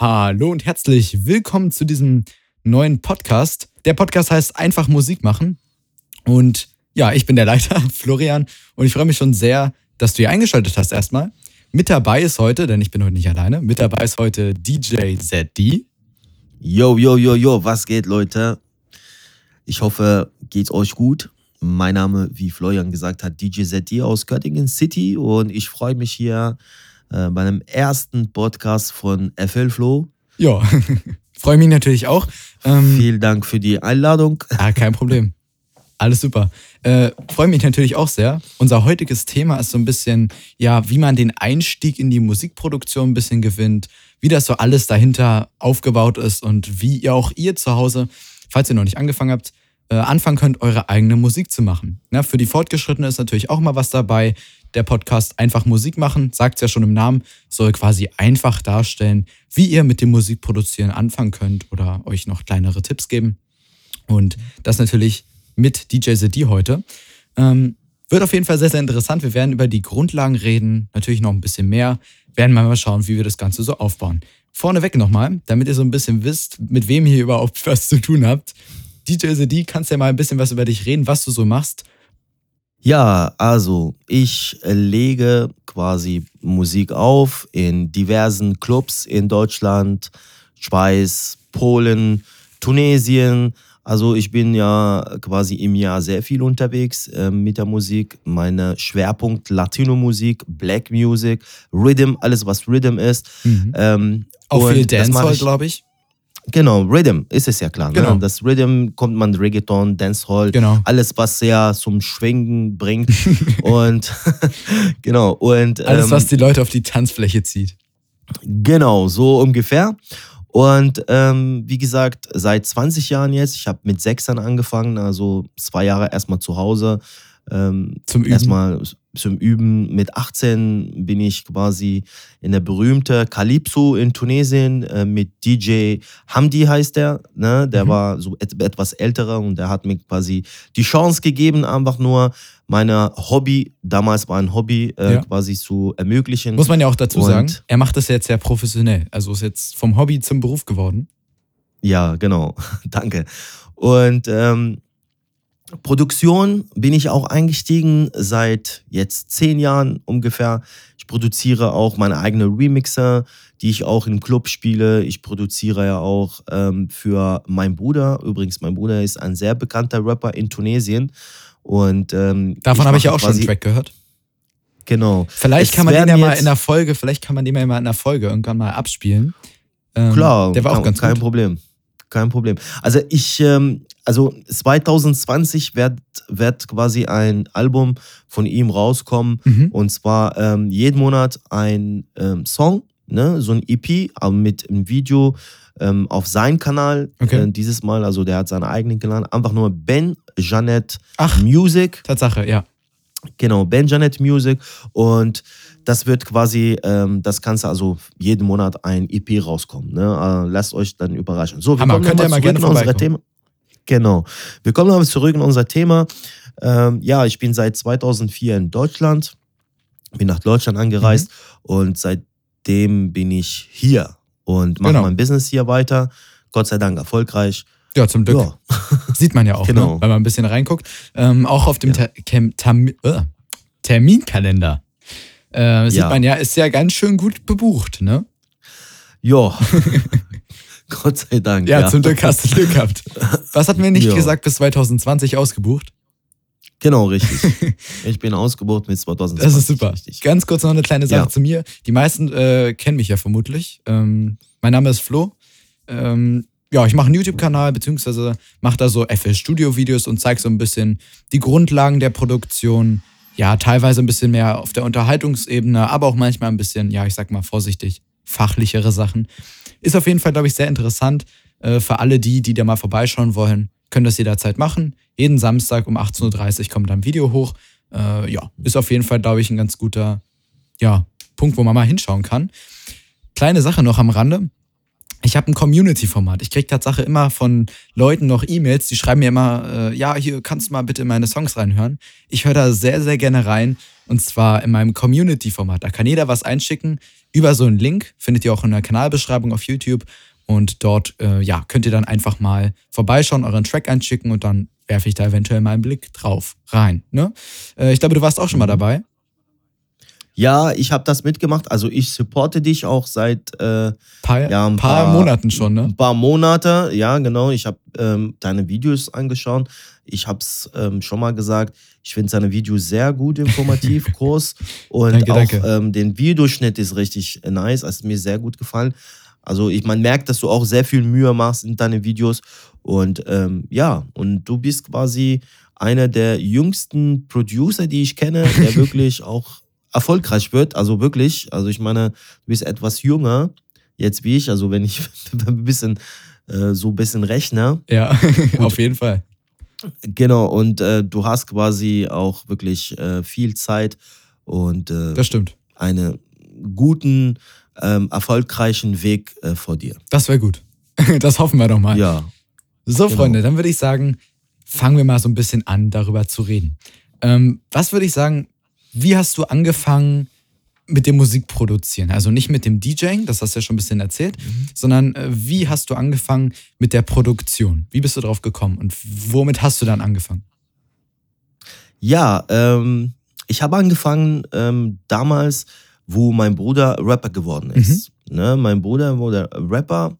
Hallo und herzlich willkommen zu diesem neuen Podcast. Der Podcast heißt Einfach Musik machen. Und ja, ich bin der Leiter, Florian, und ich freue mich schon sehr, dass du hier eingeschaltet hast erstmal. Mit dabei ist heute, denn ich bin heute nicht alleine, mit dabei ist heute DJ ZD. Yo, yo, yo, yo, was geht, Leute? Ich hoffe, geht's euch gut. Mein Name, wie Florian gesagt hat, DJ ZD aus Göttingen City und ich freue mich hier äh, bei einem ersten Podcast von FL Flow. Ja, freue mich natürlich auch. Ähm, Vielen Dank für die Einladung. Ja, kein Problem. Alles super. Äh, Freue mich natürlich auch sehr. Unser heutiges Thema ist so ein bisschen, ja, wie man den Einstieg in die Musikproduktion ein bisschen gewinnt, wie das so alles dahinter aufgebaut ist und wie ihr auch ihr zu Hause, falls ihr noch nicht angefangen habt, äh, anfangen könnt, eure eigene Musik zu machen. Ja, für die Fortgeschrittenen ist natürlich auch mal was dabei. Der Podcast Einfach Musik machen, sagt es ja schon im Namen, soll quasi einfach darstellen, wie ihr mit dem Musikproduzieren anfangen könnt oder euch noch kleinere Tipps geben. Und das natürlich mit DJ ZD heute. Ähm, wird auf jeden Fall sehr, sehr interessant. Wir werden über die Grundlagen reden, natürlich noch ein bisschen mehr. Werden wir mal schauen, wie wir das Ganze so aufbauen. Vorneweg nochmal, damit ihr so ein bisschen wisst, mit wem ihr überhaupt was zu tun habt. DJ ZD, kannst ja mal ein bisschen was über dich reden, was du so machst. Ja, also ich lege quasi Musik auf in diversen Clubs in Deutschland, Schweiz, Polen, Tunesien, also ich bin ja quasi im Jahr sehr viel unterwegs äh, mit der Musik. Meine Schwerpunkt Latino-Musik, Black Music, Rhythm, alles was Rhythm ist. Mhm. Ähm, Auch viel Dancehall, glaube ich. Genau, Rhythm ist es ja klar. Ne? Genau. Ne? Das Rhythm kommt man Reggaeton, Dancehall, genau. alles was ja zum Schwingen bringt und genau und alles ähm, was die Leute auf die Tanzfläche zieht. Genau, so ungefähr. Und ähm, wie gesagt, seit 20 Jahren jetzt, ich habe mit sechs dann angefangen, also zwei Jahre erstmal zu Hause. Ähm, zum Üben. Erstmal zum Üben. Mit 18 bin ich quasi in der berühmten Calypso in Tunesien äh, mit DJ Hamdi heißt der. Ne? Der mhm. war so et etwas älterer und der hat mir quasi die Chance gegeben, einfach nur meine Hobby, damals war ein Hobby, äh, ja. quasi zu ermöglichen. Muss man ja auch dazu und sagen, er macht das jetzt sehr professionell. Also ist jetzt vom Hobby zum Beruf geworden. Ja, genau. Danke. Und ähm, Produktion bin ich auch eingestiegen seit jetzt zehn Jahren ungefähr. Ich produziere auch meine eigene Remixer, die ich auch im Club spiele. Ich produziere ja auch ähm, für meinen Bruder. Übrigens, mein Bruder ist ein sehr bekannter Rapper in Tunesien. Und ähm, davon habe ich ja auch schon einen Track gehört. Genau. Vielleicht es kann man den ja mal in der Folge, vielleicht kann man den ja mal in der Folge irgendwann mal abspielen. Ähm, Klar, der war auch ganz kein gut. Problem. Kein Problem. Also ich, ähm, also 2020 wird, wird quasi ein Album von ihm rauskommen. Mhm. Und zwar ähm, jeden Monat ein ähm, Song, ne, so ein EP, aber mit einem Video ähm, auf seinen Kanal. Okay. Äh, dieses Mal, also der hat seinen eigenen Kanal, einfach nur Ben Janet Ach, Music. Tatsache, ja. Genau, Ben Janet Music. Und das wird quasi, ähm, das kannst du also jeden Monat ein EP rauskommen. Ne? Äh, lasst euch dann überraschen. So, wir Hammer, kommen könnt ihr mal gerne unser Thema. Genau. Wir kommen aber zurück in unser Thema. Ähm, ja, ich bin seit 2004 in Deutschland, bin nach Deutschland angereist mhm. und seitdem bin ich hier und mache genau. mein Business hier weiter. Gott sei Dank erfolgreich. Ja, zum Glück. Ja. Sieht man ja auch, ne? genau. ne? wenn man ein bisschen reinguckt. Ähm, auch auf dem ja. Ter äh, Terminkalender äh, sieht ja. man ja, ist ja ganz schön gut bebucht, ne? Ja. Gott sei Dank. Ja, ja, zum Glück hast du Glück gehabt. Was hatten wir nicht ja. gesagt, bis 2020 ausgebucht? Genau, richtig. ich bin ausgebucht bis 2020. Das ist super. Richtig. Ganz kurz noch eine kleine Sache ja. zu mir. Die meisten äh, kennen mich ja vermutlich. Ähm, mein Name ist Flo. Ähm, ja, ich mache einen YouTube-Kanal, beziehungsweise mache da so FL-Studio-Videos und zeige so ein bisschen die Grundlagen der Produktion. Ja, teilweise ein bisschen mehr auf der Unterhaltungsebene, aber auch manchmal ein bisschen, ja, ich sag mal vorsichtig, fachlichere Sachen. Ist auf jeden Fall, glaube ich, sehr interessant äh, für alle die, die da mal vorbeischauen wollen. Können das jederzeit machen. Jeden Samstag um 18.30 Uhr kommt dann ein Video hoch. Äh, ja, ist auf jeden Fall, glaube ich, ein ganz guter ja, Punkt, wo man mal hinschauen kann. Kleine Sache noch am Rande. Ich habe ein Community-Format. Ich kriege Tatsache immer von Leuten noch E-Mails, die schreiben mir immer, äh, ja, hier kannst du mal bitte meine Songs reinhören. Ich höre da sehr, sehr gerne rein und zwar in meinem Community-Format. Da kann jeder was einschicken über so einen Link, findet ihr auch in der Kanalbeschreibung auf YouTube und dort äh, ja, könnt ihr dann einfach mal vorbeischauen, euren Track einschicken und dann werfe ich da eventuell mal einen Blick drauf rein. Ne? Äh, ich glaube, du warst auch schon mal mhm. dabei. Ja, ich habe das mitgemacht. Also ich supporte dich auch seit äh, paar, ja, ein paar, paar, Monaten schon, ne? Ein paar Monate, ja, genau. Ich habe ähm, deine Videos angeschaut. Ich habe es ähm, schon mal gesagt. Ich finde seine Videos sehr gut informativ, groß. Und danke, auch danke. Ähm, den Videoschnitt ist richtig nice. Es ist mir sehr gut gefallen. Also ich, man merkt, dass du auch sehr viel Mühe machst in deine Videos. Und ähm, ja, und du bist quasi einer der jüngsten Producer, die ich kenne, der wirklich auch erfolgreich wird. Also wirklich, also ich meine, du bist etwas jünger jetzt wie ich. Also wenn ich ein bisschen äh, so ein bisschen rechne. Ja, auf jeden Fall. Genau, und äh, du hast quasi auch wirklich äh, viel Zeit und äh, das stimmt. einen guten, ähm, erfolgreichen Weg äh, vor dir. Das wäre gut. Das hoffen wir doch mal. Ja. So, genau. Freunde, dann würde ich sagen, fangen wir mal so ein bisschen an, darüber zu reden. Ähm, was würde ich sagen, wie hast du angefangen mit dem Musikproduzieren? Also nicht mit dem DJing, das hast du ja schon ein bisschen erzählt, mhm. sondern äh, wie hast du angefangen mit der Produktion? Wie bist du drauf gekommen und womit hast du dann angefangen? Ja, ähm, ich habe angefangen ähm, damals, wo mein Bruder Rapper geworden ist. Mhm. Ne, mein Bruder wurde Rapper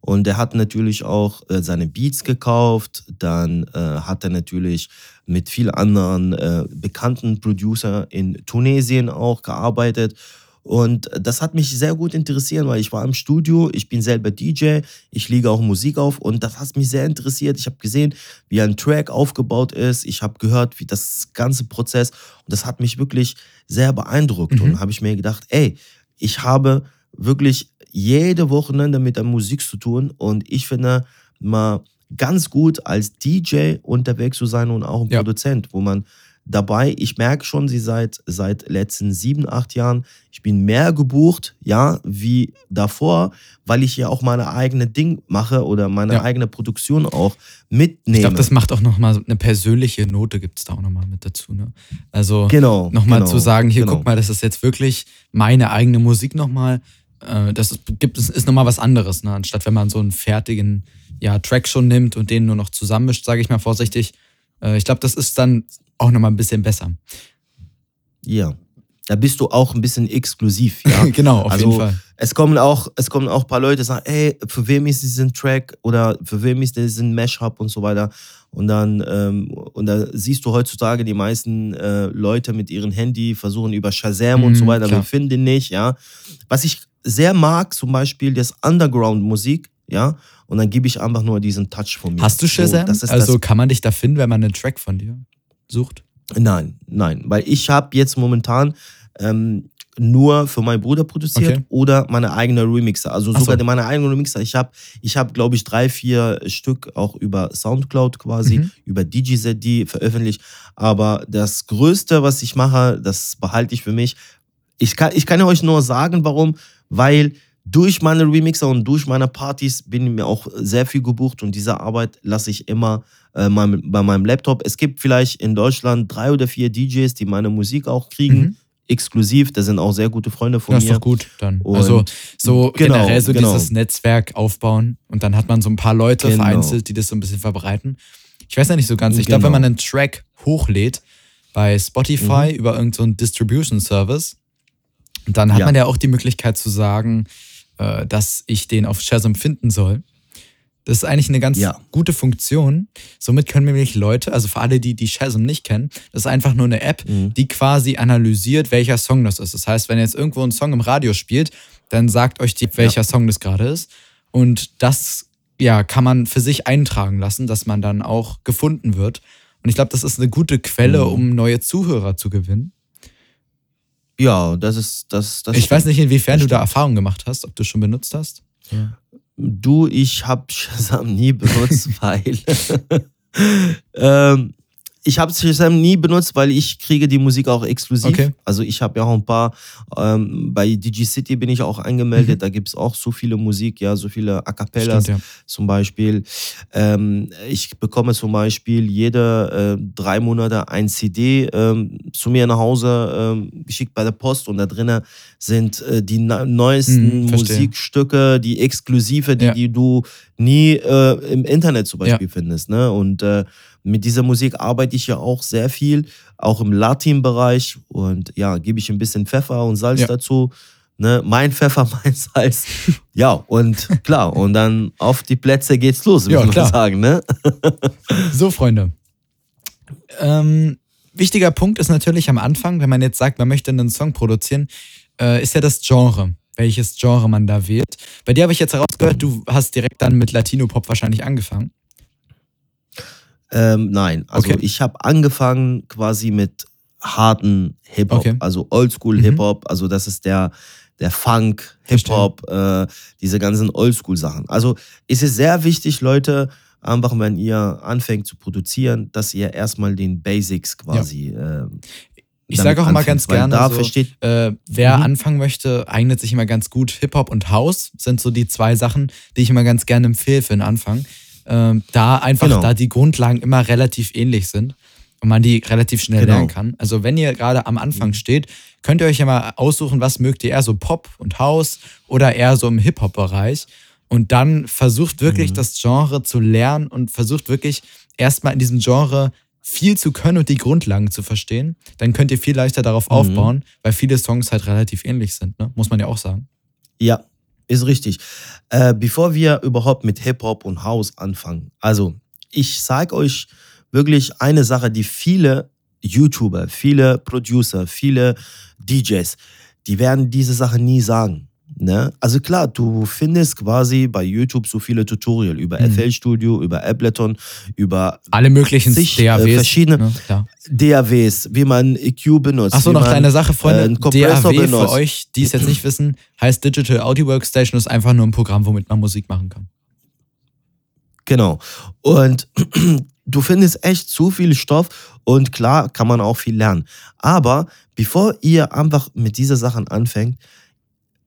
und er hat natürlich auch äh, seine Beats gekauft. Dann äh, hat er natürlich mit vielen anderen äh, bekannten Producer in Tunesien auch gearbeitet. Und das hat mich sehr gut interessiert, weil ich war im Studio, ich bin selber DJ, ich lege auch Musik auf und das hat mich sehr interessiert. Ich habe gesehen, wie ein Track aufgebaut ist, ich habe gehört, wie das ganze Prozess und das hat mich wirklich sehr beeindruckt. Mhm. Und habe ich mir gedacht, ey, ich habe wirklich jede Wochenende mit der Musik zu tun und ich finde mal ganz gut als DJ unterwegs zu sein und auch ein ja. Produzent, wo man dabei, ich merke schon, sie seit seit letzten sieben, acht Jahren, ich bin mehr gebucht, ja, wie davor, weil ich ja auch meine eigene Ding mache oder meine ja. eigene Produktion auch mitnehme. Ich glaube, das macht auch nochmal eine persönliche Note, gibt es da auch nochmal mit dazu. Ne? Also genau, nochmal genau, zu sagen, hier genau. guck mal, das ist jetzt wirklich meine eigene Musik nochmal äh, das ist, gibt, ist, ist nochmal was anderes, ne? anstatt wenn man so einen fertigen ja, Track schon nimmt und den nur noch zusammenmischt, sage ich mal vorsichtig. Äh, ich glaube, das ist dann auch nochmal ein bisschen besser. Ja. Da bist du auch ein bisschen exklusiv, ja. genau, auf also, jeden Fall. Es kommen auch, es kommen auch ein paar Leute, die sagen, ey, für wem ist diesen Track oder für wem ist diesen Mashup und so weiter. Und dann, ähm, und da siehst du heutzutage die meisten äh, Leute mit ihrem Handy versuchen über Shazam mhm, und so mhm, weiter, wir finden den nicht, ja. Was ich sehr mag, zum Beispiel das Underground-Musik, ja, und dann gebe ich einfach nur diesen Touch von mir. Hast du Shazam? So, also kann man dich da finden, wenn man einen Track von dir sucht? Nein, nein, weil ich habe jetzt momentan ähm, nur für meinen Bruder produziert okay. oder meine eigene Remixer. Also sogar so. meine eigenen Remixer. Ich habe, ich hab, glaube ich, drei, vier Stück auch über Soundcloud quasi, mhm. über DJZD veröffentlicht. Aber das Größte, was ich mache, das behalte ich für mich. Ich kann, ich kann euch nur sagen, warum weil durch meine Remixer und durch meine Partys bin ich mir auch sehr viel gebucht und diese Arbeit lasse ich immer äh, bei meinem Laptop. Es gibt vielleicht in Deutschland drei oder vier DJs, die meine Musik auch kriegen. Mhm. Exklusiv, das sind auch sehr gute Freunde von das mir. Das ist doch gut dann. Und also so genau, generell so genau. dieses Netzwerk aufbauen und dann hat man so ein paar Leute genau. vereinzelt, die das so ein bisschen verbreiten. Ich weiß ja nicht so ganz. Ich glaube, wenn man einen Track hochlädt bei Spotify mhm. über irgendeinen so Distribution Service, dann hat ja. man ja auch die Möglichkeit zu sagen, äh, dass ich den auf Shazam finden soll. Das ist eigentlich eine ganz ja. gute Funktion. Somit können nämlich Leute, also für alle, die die Shazam nicht kennen, das ist einfach nur eine App, mhm. die quasi analysiert, welcher Song das ist. Das heißt, wenn jetzt irgendwo ein Song im Radio spielt, dann sagt euch die, welcher ja. Song das gerade ist. Und das ja, kann man für sich eintragen lassen, dass man dann auch gefunden wird. Und ich glaube, das ist eine gute Quelle, mhm. um neue Zuhörer zu gewinnen. Ja, das ist das. das ich stimmt. weiß nicht, inwiefern du da Erfahrung gemacht hast, ob du schon benutzt hast. Ja. Du, ich habe Shazam nie benutzt, weil ähm, ich habe Shazam nie benutzt, weil ich kriege die Musik auch exklusiv. Okay. Also ich habe ja auch ein paar, ähm, bei DG City bin ich auch angemeldet, mhm. da gibt es auch so viele Musik, ja, so viele A Cappellas Stimmt, ja. zum Beispiel. Ähm, ich bekomme zum Beispiel jede äh, drei Monate ein CD ähm, zu mir nach Hause ähm, geschickt bei der Post und da drinnen sind äh, die neuesten mhm, Musikstücke, die exklusive, die, ja. die du nie äh, im Internet zum Beispiel ja. findest. Ne? Und äh, mit dieser Musik arbeite ich ja auch sehr viel, auch im Latin-Bereich. Und ja, gebe ich ein bisschen Pfeffer und Salz ja. dazu. Ne? Mein Pfeffer, mein Salz. ja, und klar, und dann auf die Plätze geht's los, würde ja, man klar. sagen. Ne? so, Freunde. Ähm, wichtiger Punkt ist natürlich am Anfang, wenn man jetzt sagt, man möchte einen Song produzieren, äh, ist ja das Genre welches Genre man da wählt. Bei dir habe ich jetzt herausgehört, du hast direkt dann mit Latino-Pop wahrscheinlich angefangen. Ähm, nein, also okay. ich habe angefangen quasi mit harten Hip-Hop, okay. also Oldschool-Hip-Hop, mhm. also das ist der, der Funk, Hip-Hop, äh, diese ganzen Oldschool-Sachen. Also ist es sehr wichtig, Leute, einfach wenn ihr anfängt zu produzieren, dass ihr erstmal den Basics quasi. Ja. Äh, ich sage auch immer ganz gerne, da so, versteht, äh, wer mhm. anfangen möchte, eignet sich immer ganz gut. Hip-Hop und House sind so die zwei Sachen, die ich immer ganz gerne empfehle für den Anfang ähm, da einfach, genau. da die Grundlagen immer relativ ähnlich sind und man die relativ schnell genau. lernen kann. Also wenn ihr gerade am Anfang mhm. steht, könnt ihr euch ja mal aussuchen, was mögt ihr eher so Pop und House oder eher so im Hip-Hop-Bereich. Und dann versucht wirklich mhm. das Genre zu lernen und versucht wirklich erstmal in diesem Genre viel zu können und die Grundlagen zu verstehen. Dann könnt ihr viel leichter darauf mhm. aufbauen, weil viele Songs halt relativ ähnlich sind, ne? muss man ja auch sagen. Ja, ist richtig. Äh, bevor wir überhaupt mit Hip-Hop und House anfangen, also ich sage euch wirklich eine Sache, die viele YouTuber, viele Producer, viele DJs, die werden diese Sache nie sagen. Ne? Also klar, du findest quasi bei YouTube so viele Tutorial über mhm. FL Studio, über Ableton, über alle möglichen zig, DAWs, äh, verschiedene ne? ja. DAWs, wie man EQ benutzt. Achso, noch kleine Sache, Freunde. Äh, DAW benutzt. für euch, die es jetzt nicht wissen, heißt Digital Audio Workstation, ist einfach nur ein Programm, womit man Musik machen kann. Genau. Und du findest echt zu viel Stoff und klar kann man auch viel lernen. Aber bevor ihr einfach mit diesen Sachen anfängt,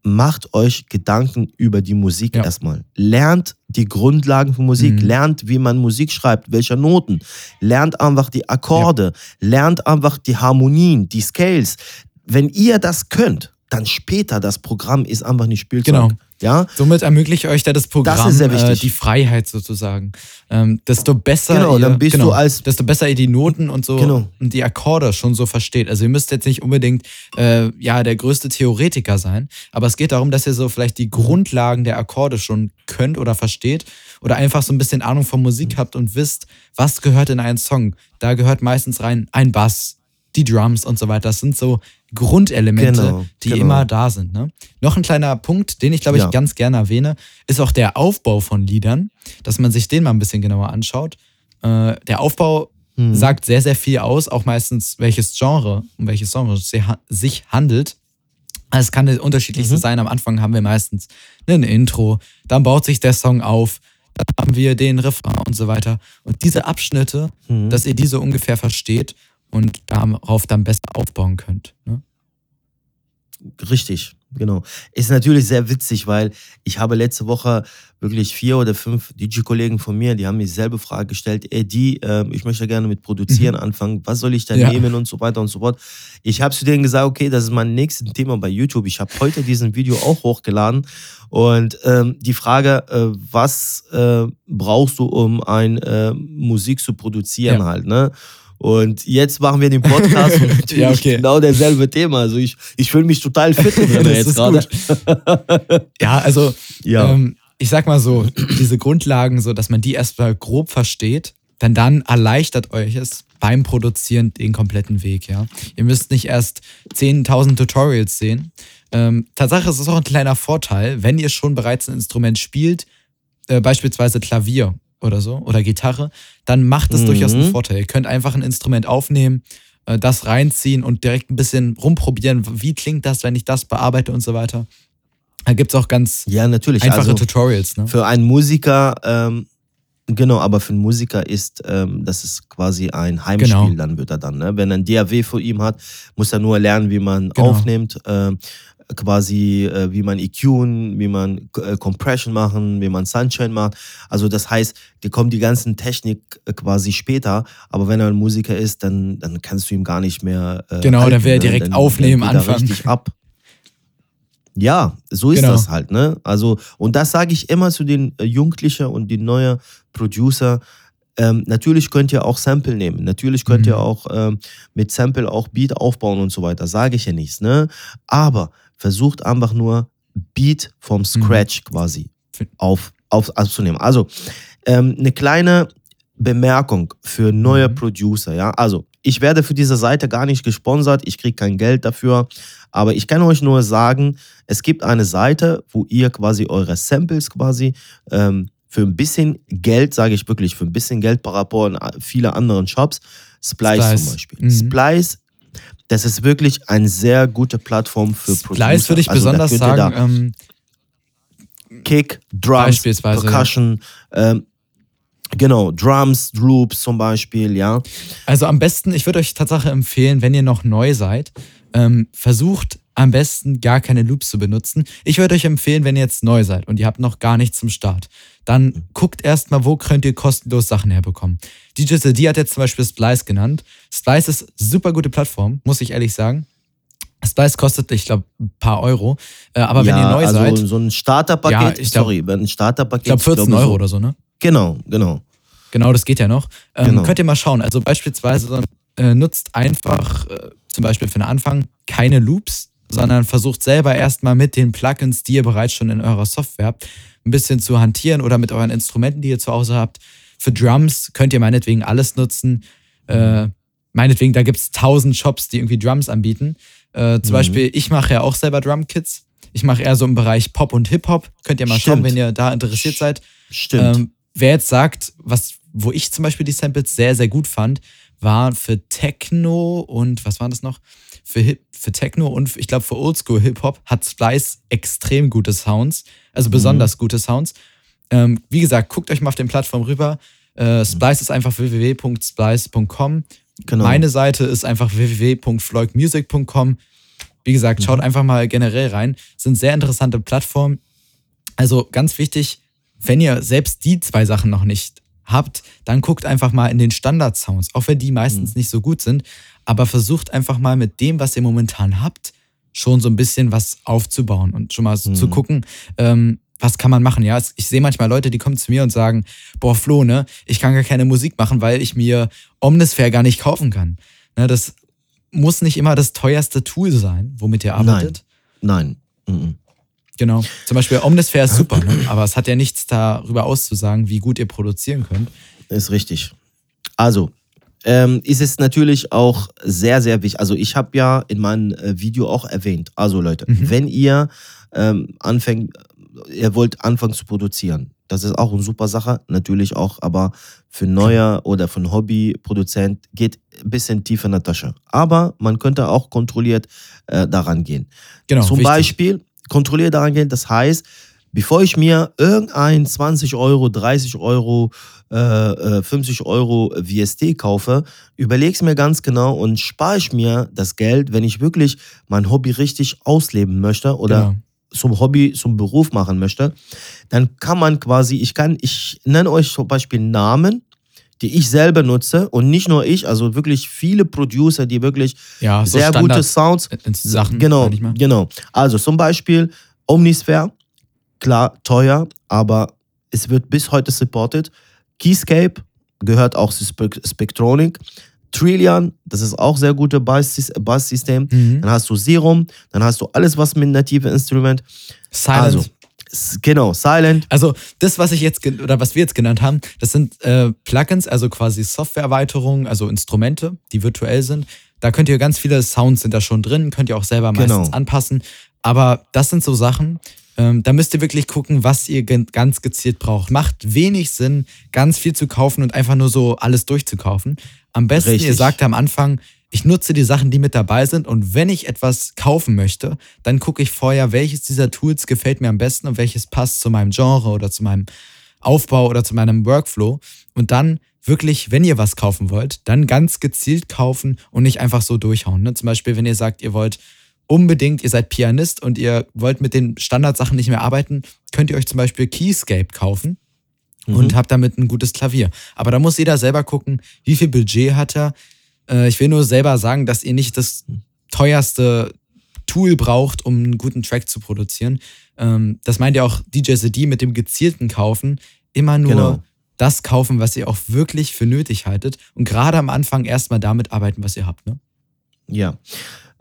macht euch Gedanken über die Musik ja. erstmal. Lernt die Grundlagen von Musik, mhm. lernt, wie man Musik schreibt, welche Noten, lernt einfach die Akkorde, ja. lernt einfach die Harmonien, die Scales. Wenn ihr das könnt, dann später das Programm ist einfach nicht Spielzeug. Genau. Ja? Somit ermöglicht euch da das Programm das äh, die Freiheit sozusagen. Ähm, desto besser genau, ihr, dann bist genau, du als desto besser ihr die Noten und so genau. und die Akkorde schon so versteht. Also ihr müsst jetzt nicht unbedingt äh, ja der größte Theoretiker sein, aber es geht darum, dass ihr so vielleicht die Grundlagen der Akkorde schon könnt oder versteht oder einfach so ein bisschen Ahnung von Musik habt und wisst, was gehört in einen Song. Da gehört meistens rein ein Bass, die Drums und so weiter. Das sind so Grundelemente, genau, die genau. immer da sind. Ne? Noch ein kleiner Punkt, den ich glaube ich ja. ganz gerne erwähne, ist auch der Aufbau von Liedern, dass man sich den mal ein bisschen genauer anschaut. Äh, der Aufbau hm. sagt sehr, sehr viel aus, auch meistens welches Genre, um welches Genre es sich handelt. Also es kann das unterschiedlichste mhm. sein. Am Anfang haben wir meistens ein Intro, dann baut sich der Song auf, dann haben wir den Refrain und so weiter. Und diese Abschnitte, mhm. dass ihr diese ungefähr versteht und darauf dann besser aufbauen könnt. Ne? Richtig, genau. Ist natürlich sehr witzig, weil ich habe letzte Woche wirklich vier oder fünf DJ-Kollegen von mir, die haben mir dieselbe Frage gestellt, ey, die, äh, ich möchte gerne mit Produzieren mhm. anfangen, was soll ich da ja. nehmen und so weiter und so fort. Ich habe zu denen gesagt, okay, das ist mein nächstes Thema bei YouTube. Ich habe heute diesen Video auch hochgeladen und ähm, die Frage, äh, was äh, brauchst du, um ein äh, Musik zu produzieren ja. halt, ne? Und jetzt machen wir den Podcast und natürlich ja, okay. genau derselbe Thema. Also ich, ich fühle mich total fit jetzt gerade. ja, also ja. Ähm, ich sag mal so, diese Grundlagen, so dass man die erstmal grob versteht, dann dann erleichtert euch es beim Produzieren den kompletten Weg, ja. Ihr müsst nicht erst 10.000 Tutorials sehen. Ähm, Tatsache ist es auch ein kleiner Vorteil, wenn ihr schon bereits ein Instrument spielt, äh, beispielsweise Klavier oder so oder Gitarre, dann macht es mhm. durchaus einen Vorteil. Ihr könnt einfach ein Instrument aufnehmen, äh, das reinziehen und direkt ein bisschen rumprobieren, wie klingt das, wenn ich das bearbeite und so weiter. Da gibt es auch ganz ja, natürlich. einfache also Tutorials. Ne? Für einen Musiker ähm, Genau, aber für einen Musiker ist ähm, das ist quasi ein Heimspiel, genau. dann wird er dann. Ne? Wenn er ein DAW vor ihm hat, muss er nur lernen, wie man genau. aufnimmt. Äh, quasi, äh, wie man EQen, wie man äh, Compression machen, wie man Sunshine macht. Also das heißt, dir kommt die ganzen Technik äh, quasi später, aber wenn er ein Musiker ist, dann, dann kannst du ihm gar nicht mehr. Äh, genau, halten, dann wäre er direkt dann, aufnehmen, dann anfangen. richtig ab. Ja, so ist genau. das halt, ne? Also, und das sage ich immer zu den äh, Jugendlichen und den neuen Producer. Ähm, natürlich könnt ihr auch Sample nehmen. Natürlich könnt mhm. ihr auch ähm, mit Sample auch Beat aufbauen und so weiter. Sage ich ja nichts, ne? Aber versucht einfach nur Beat vom mhm. Scratch mhm. quasi auf, auf, aufzunehmen. Also ähm, eine kleine Bemerkung für neue mhm. Producer, ja. Also ich werde für diese Seite gar nicht gesponsert, ich kriege kein Geld dafür, aber ich kann euch nur sagen, es gibt eine Seite, wo ihr quasi eure Samples quasi ähm, für ein bisschen Geld, sage ich wirklich, für ein bisschen Geld par rapport an viele anderen Shops, Splice, Splice. zum Beispiel. Mhm. Splice das ist wirklich eine sehr gute Plattform für Splice Producer. Splice würde ich also besonders sagen. Ähm, Kick, Drums, Percussion, ähm, Genau, Drums, Loops zum Beispiel, ja. Also am besten, ich würde euch tatsächlich empfehlen, wenn ihr noch neu seid, ähm, versucht am besten gar keine Loops zu benutzen. Ich würde euch empfehlen, wenn ihr jetzt neu seid und ihr habt noch gar nichts zum Start, dann guckt erstmal, wo könnt ihr kostenlos Sachen herbekommen. DJ CD hat jetzt zum Beispiel Splice genannt. Splice ist super gute Plattform, muss ich ehrlich sagen. Splice kostet, ich glaube, ein paar Euro. Äh, aber ja, wenn ihr neu also seid. So ein Starterpaket, ja, sorry, ein Starterpaket. Ich glaube, 14 glaub, Euro so, oder so, ne? Genau, genau. Genau, das geht ja noch. Ähm, genau. Könnt ihr mal schauen. Also beispielsweise äh, nutzt einfach äh, zum Beispiel für den Anfang keine Loops, sondern versucht selber erstmal mit den Plugins, die ihr bereits schon in eurer Software habt, ein bisschen zu hantieren oder mit euren Instrumenten, die ihr zu Hause habt. Für Drums könnt ihr meinetwegen alles nutzen. Äh, meinetwegen, da gibt es tausend Shops, die irgendwie Drums anbieten. Äh, zum mhm. Beispiel, ich mache ja auch selber Drumkits. Ich mache eher so im Bereich Pop und Hip-Hop. Könnt ihr mal Stimmt. schauen, wenn ihr da interessiert seid. Stimmt. Ähm, wer jetzt sagt, was, wo ich zum Beispiel die Samples sehr, sehr gut fand, war für Techno und was war das noch? Für, Hip, für Techno und ich glaube für Oldschool Hip-Hop hat Splice extrem gute Sounds, also mhm. besonders mhm. gute Sounds. Ähm, wie gesagt, guckt euch mal auf den Plattform rüber. Äh, Splice ist einfach www.splice.com. Genau. Meine Seite ist einfach www.floydmusic.com. Wie gesagt, schaut mhm. einfach mal generell rein. Sind sehr interessante Plattformen. Also ganz wichtig, wenn ihr selbst die zwei Sachen noch nicht habt, dann guckt einfach mal in den Standard-Sounds, auch wenn die meistens mhm. nicht so gut sind. Aber versucht einfach mal mit dem, was ihr momentan habt, schon so ein bisschen was aufzubauen und schon mal mhm. zu gucken, ähm, was kann man machen. Ja, ich sehe manchmal Leute, die kommen zu mir und sagen, boah, Flo, ne, ich kann gar keine Musik machen, weil ich mir Omnisphere gar nicht kaufen kann. Ne, das muss nicht immer das teuerste Tool sein, womit ihr arbeitet. Nein, nein. Mhm. Genau. Zum Beispiel Omnisphere ist super, ne? aber es hat ja nichts darüber auszusagen, wie gut ihr produzieren könnt. Ist richtig. Also, ähm, ist es natürlich auch sehr, sehr wichtig. Also, ich habe ja in meinem äh, Video auch erwähnt, also Leute, mhm. wenn ihr ähm, anfängt, ihr wollt anfangen zu produzieren, das ist auch eine super Sache, natürlich auch, aber für neuer oder für einen Hobbyproduzent geht ein bisschen tiefer in der Tasche. Aber man könnte auch kontrolliert äh, daran gehen. Genau. Zum wichtig. Beispiel, kontrolliert daran gehen. Das heißt, bevor ich mir irgendein 20 Euro, 30 Euro, äh, 50 äh, Euro VST kaufe, überlege es mir ganz genau und spare ich mir das Geld, wenn ich wirklich mein Hobby richtig ausleben möchte oder ja. zum Hobby, zum Beruf machen möchte, dann kann man quasi, ich kann, ich nenne euch zum Beispiel Namen, die ich selber nutze und nicht nur ich, also wirklich viele Producer, die wirklich ja, so sehr gute Sounds. Sachen, genau, genau. Also zum Beispiel Omnisphere, klar teuer, aber es wird bis heute supported. Keyscape gehört auch zu Spectronic. Trillion, das ist auch sehr gute Bass-System. Mhm. Dann hast du Serum, dann hast du alles, was mit nativen Instrument. Silent. Also, Genau, Silent. Also das, was ich jetzt oder was wir jetzt genannt haben, das sind äh, Plugins, also quasi Softwareerweiterungen, also Instrumente, die virtuell sind. Da könnt ihr ganz viele Sounds sind da schon drin, könnt ihr auch selber meistens genau. anpassen. Aber das sind so Sachen, ähm, da müsst ihr wirklich gucken, was ihr ganz gezielt braucht. Macht wenig Sinn, ganz viel zu kaufen und einfach nur so alles durchzukaufen. Am besten, Richtig. ihr sagt am Anfang, ich nutze die Sachen, die mit dabei sind und wenn ich etwas kaufen möchte, dann gucke ich vorher, welches dieser Tools gefällt mir am besten und welches passt zu meinem Genre oder zu meinem Aufbau oder zu meinem Workflow. Und dann wirklich, wenn ihr was kaufen wollt, dann ganz gezielt kaufen und nicht einfach so durchhauen. Ne? Zum Beispiel, wenn ihr sagt, ihr wollt unbedingt, ihr seid Pianist und ihr wollt mit den Standardsachen nicht mehr arbeiten, könnt ihr euch zum Beispiel Keyscape kaufen mhm. und habt damit ein gutes Klavier. Aber da muss jeder selber gucken, wie viel Budget hat er. Äh, ich will nur selber sagen, dass ihr nicht das teuerste Tool braucht, um einen guten Track zu produzieren. Ähm, das meint ja auch DJ CD mit dem gezielten Kaufen. Immer nur genau. das kaufen, was ihr auch wirklich für nötig haltet. Und gerade am Anfang erstmal damit arbeiten, was ihr habt. Ne? Ja.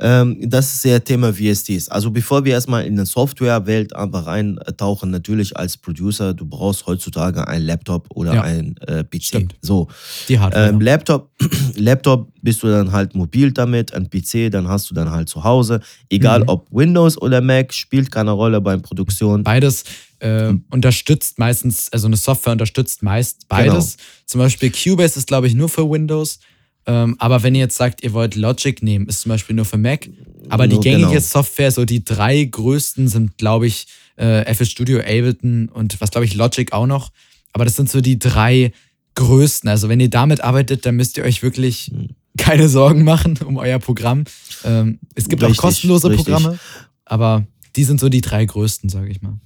Ähm, das ist sehr Thema VSTs. Also bevor wir erstmal in die Softwarewelt einfach reintauchen, natürlich als Producer, du brauchst heutzutage einen Laptop oder ja. ein äh, PC. Stimmt. So. Die Hardware. Ähm, Laptop, Laptop bist du dann halt mobil damit, ein PC, dann hast du dann halt zu Hause. Egal mhm. ob Windows oder Mac, spielt keine Rolle beim Produktion. Beides äh, unterstützt meistens, also eine Software unterstützt meist beides. Genau. Zum Beispiel Cubase ist, glaube ich, nur für Windows. Ähm, aber wenn ihr jetzt sagt, ihr wollt Logic nehmen, ist zum Beispiel nur für Mac. Aber die gängige genau. Software, so die drei größten sind, glaube ich, äh, FL Studio, Ableton und was glaube ich, Logic auch noch. Aber das sind so die drei größten. Also wenn ihr damit arbeitet, dann müsst ihr euch wirklich hm. keine Sorgen machen um euer Programm. Ähm, es gibt richtig, auch kostenlose richtig. Programme, aber die sind so die drei größten, sage ich mal.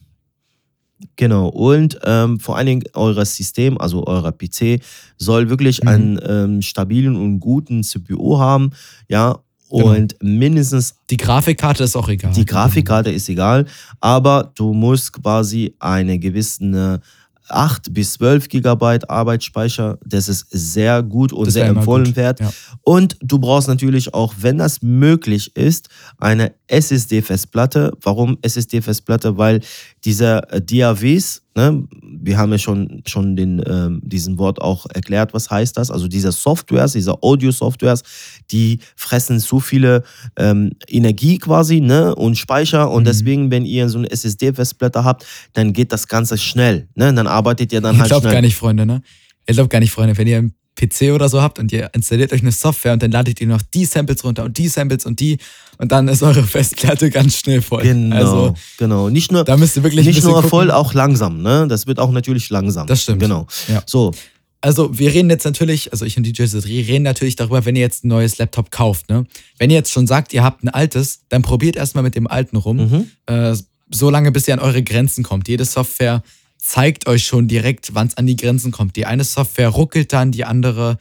Genau, und ähm, vor allen Dingen euer System, also euer PC, soll wirklich mhm. einen ähm, stabilen und guten CPU haben, ja, genau. und genau. mindestens. Die Grafikkarte ist auch egal. Die Grafikkarte ist egal, aber du musst quasi eine gewisse 8 bis 12 Gigabyte Arbeitsspeicher. Das ist sehr gut und das sehr empfohlenwert. Ja. Und du brauchst natürlich auch, wenn das möglich ist, eine SSD-Festplatte. Warum SSD-Festplatte? Weil diese äh, DAWs, ne, wir haben ja schon, schon den, ähm, diesen Wort auch erklärt, was heißt das? Also diese Softwares, diese Audio-Softwares, die fressen zu viele ähm, Energie quasi ne, und Speicher. Und mhm. deswegen, wenn ihr so eine SSD-Festplatte habt, dann geht das Ganze schnell. Ne? Dann arbeitet ihr dann ich halt schnell. Ich glaube gar nicht, Freunde. Ne? Ich glaube gar nicht, Freunde. Wenn ihr PC oder so habt und ihr installiert euch eine Software und dann ladet ihr noch die Samples runter und die Samples und die und dann ist eure Festplatte ganz schnell voll. Genau, also, genau. Nicht nur, da müsst ihr wirklich nicht nur voll, auch langsam. Ne? Das wird auch natürlich langsam. Das stimmt. Genau. Ja. So. Also wir reden jetzt natürlich, also ich und DJ Cedri reden natürlich darüber, wenn ihr jetzt ein neues Laptop kauft. Ne? Wenn ihr jetzt schon sagt, ihr habt ein altes, dann probiert erstmal mit dem alten rum. Mhm. Äh, so lange, bis ihr an eure Grenzen kommt. Jede Software zeigt euch schon direkt, wann es an die Grenzen kommt. Die eine Software ruckelt dann, die andere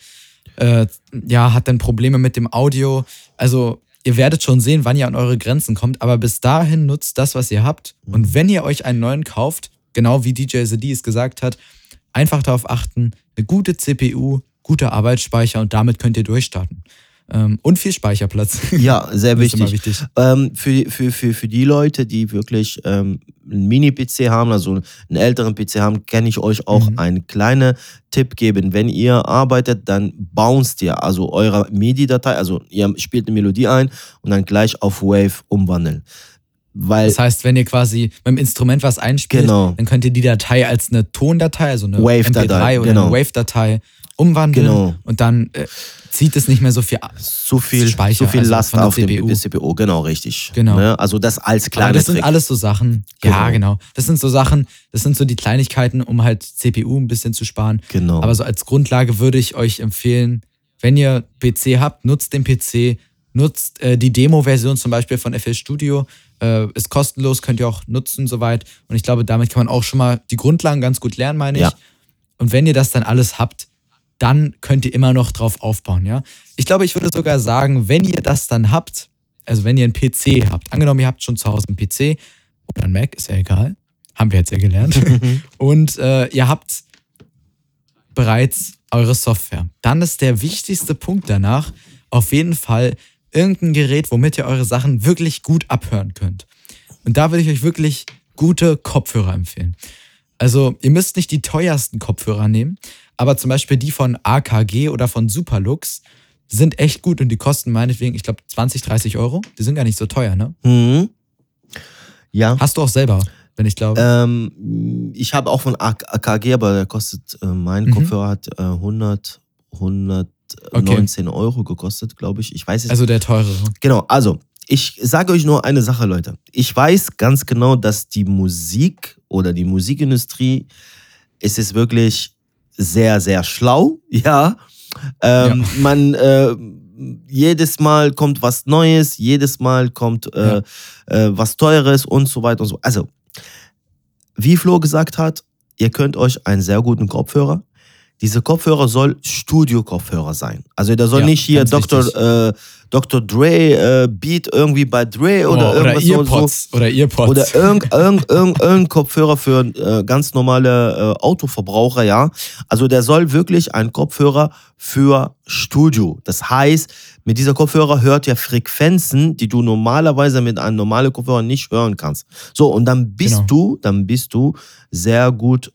äh, ja, hat dann Probleme mit dem Audio. Also ihr werdet schon sehen, wann ihr an eure Grenzen kommt, aber bis dahin nutzt das, was ihr habt. Und wenn ihr euch einen neuen kauft, genau wie DJ Zeddy es gesagt hat, einfach darauf achten, eine gute CPU, guter Arbeitsspeicher und damit könnt ihr durchstarten. Ähm, und viel Speicherplatz. Ja, sehr wichtig. wichtig. Ähm, für, für, für, für die Leute, die wirklich ähm, einen Mini-PC haben, also einen älteren PC haben, kann ich euch auch mhm. einen kleinen Tipp geben. Wenn ihr arbeitet, dann bounced ihr also eure MIDI-Datei, also ihr spielt eine Melodie ein und dann gleich auf Wave umwandeln. Weil das heißt, wenn ihr quasi beim Instrument was einspielt, genau. dann könnt ihr die Datei als eine Tondatei, also eine Wave-Datei oder genau. eine Wave-Datei umwandeln genau. und dann äh, zieht es nicht mehr so viel, so viel, Speicher, so viel also Last auf CPU. dem CPU. Genau, richtig. Genau. Ne? Also das als kleine Aber das Trick. sind alles so Sachen. Genau. Ja, genau. Das sind so Sachen, das sind so die Kleinigkeiten, um halt CPU ein bisschen zu sparen. Genau. Aber so als Grundlage würde ich euch empfehlen, wenn ihr PC habt, nutzt den PC, nutzt äh, die Demo-Version zum Beispiel von FL Studio. Äh, ist kostenlos, könnt ihr auch nutzen soweit. Und ich glaube, damit kann man auch schon mal die Grundlagen ganz gut lernen, meine ich. Ja. Und wenn ihr das dann alles habt, dann könnt ihr immer noch drauf aufbauen, ja. Ich glaube, ich würde sogar sagen, wenn ihr das dann habt, also wenn ihr einen PC habt, angenommen, ihr habt schon zu Hause einen PC oder einen Mac, ist ja egal, haben wir jetzt ja gelernt, und äh, ihr habt bereits eure Software, dann ist der wichtigste Punkt danach auf jeden Fall irgendein Gerät, womit ihr eure Sachen wirklich gut abhören könnt. Und da würde ich euch wirklich gute Kopfhörer empfehlen. Also ihr müsst nicht die teuersten Kopfhörer nehmen, aber zum Beispiel die von AKG oder von Superlux sind echt gut und die kosten meinetwegen, ich glaube, 20, 30 Euro. Die sind gar nicht so teuer, ne? Mhm. Ja. Hast du auch selber, wenn ich glaube? Ähm, ich habe auch von AKG, aber der kostet, äh, mein mhm. Kopfhörer hat äh, 100, 119 okay. Euro gekostet, glaube ich. Ich weiß es Also der teurere. Genau, also ich sage euch nur eine Sache, Leute. Ich weiß ganz genau, dass die Musik oder die Musikindustrie ist es wirklich sehr, sehr schlau, ja. Ähm, ja. Man äh, jedes Mal kommt was Neues, jedes Mal kommt äh, ja. äh, was Teures und so weiter und so. Also, wie Flo gesagt hat, ihr könnt euch einen sehr guten Kopfhörer. Diese Kopfhörer soll Studio-Kopfhörer sein. Also der soll ja, nicht hier Dr. Äh, Dr. Dre äh, Beat irgendwie bei Dre oder oh, irgendwas oder Earpods, so. Oder Earpods. Oder irgendein irgend, irgend, irgend Kopfhörer für äh, ganz normale äh, Autoverbraucher, ja. Also der soll wirklich ein Kopfhörer für Studio. Das heißt, mit dieser Kopfhörer hört ihr Frequenzen, die du normalerweise mit einem normalen Kopfhörer nicht hören kannst. So, und dann bist genau. du, dann bist du sehr gut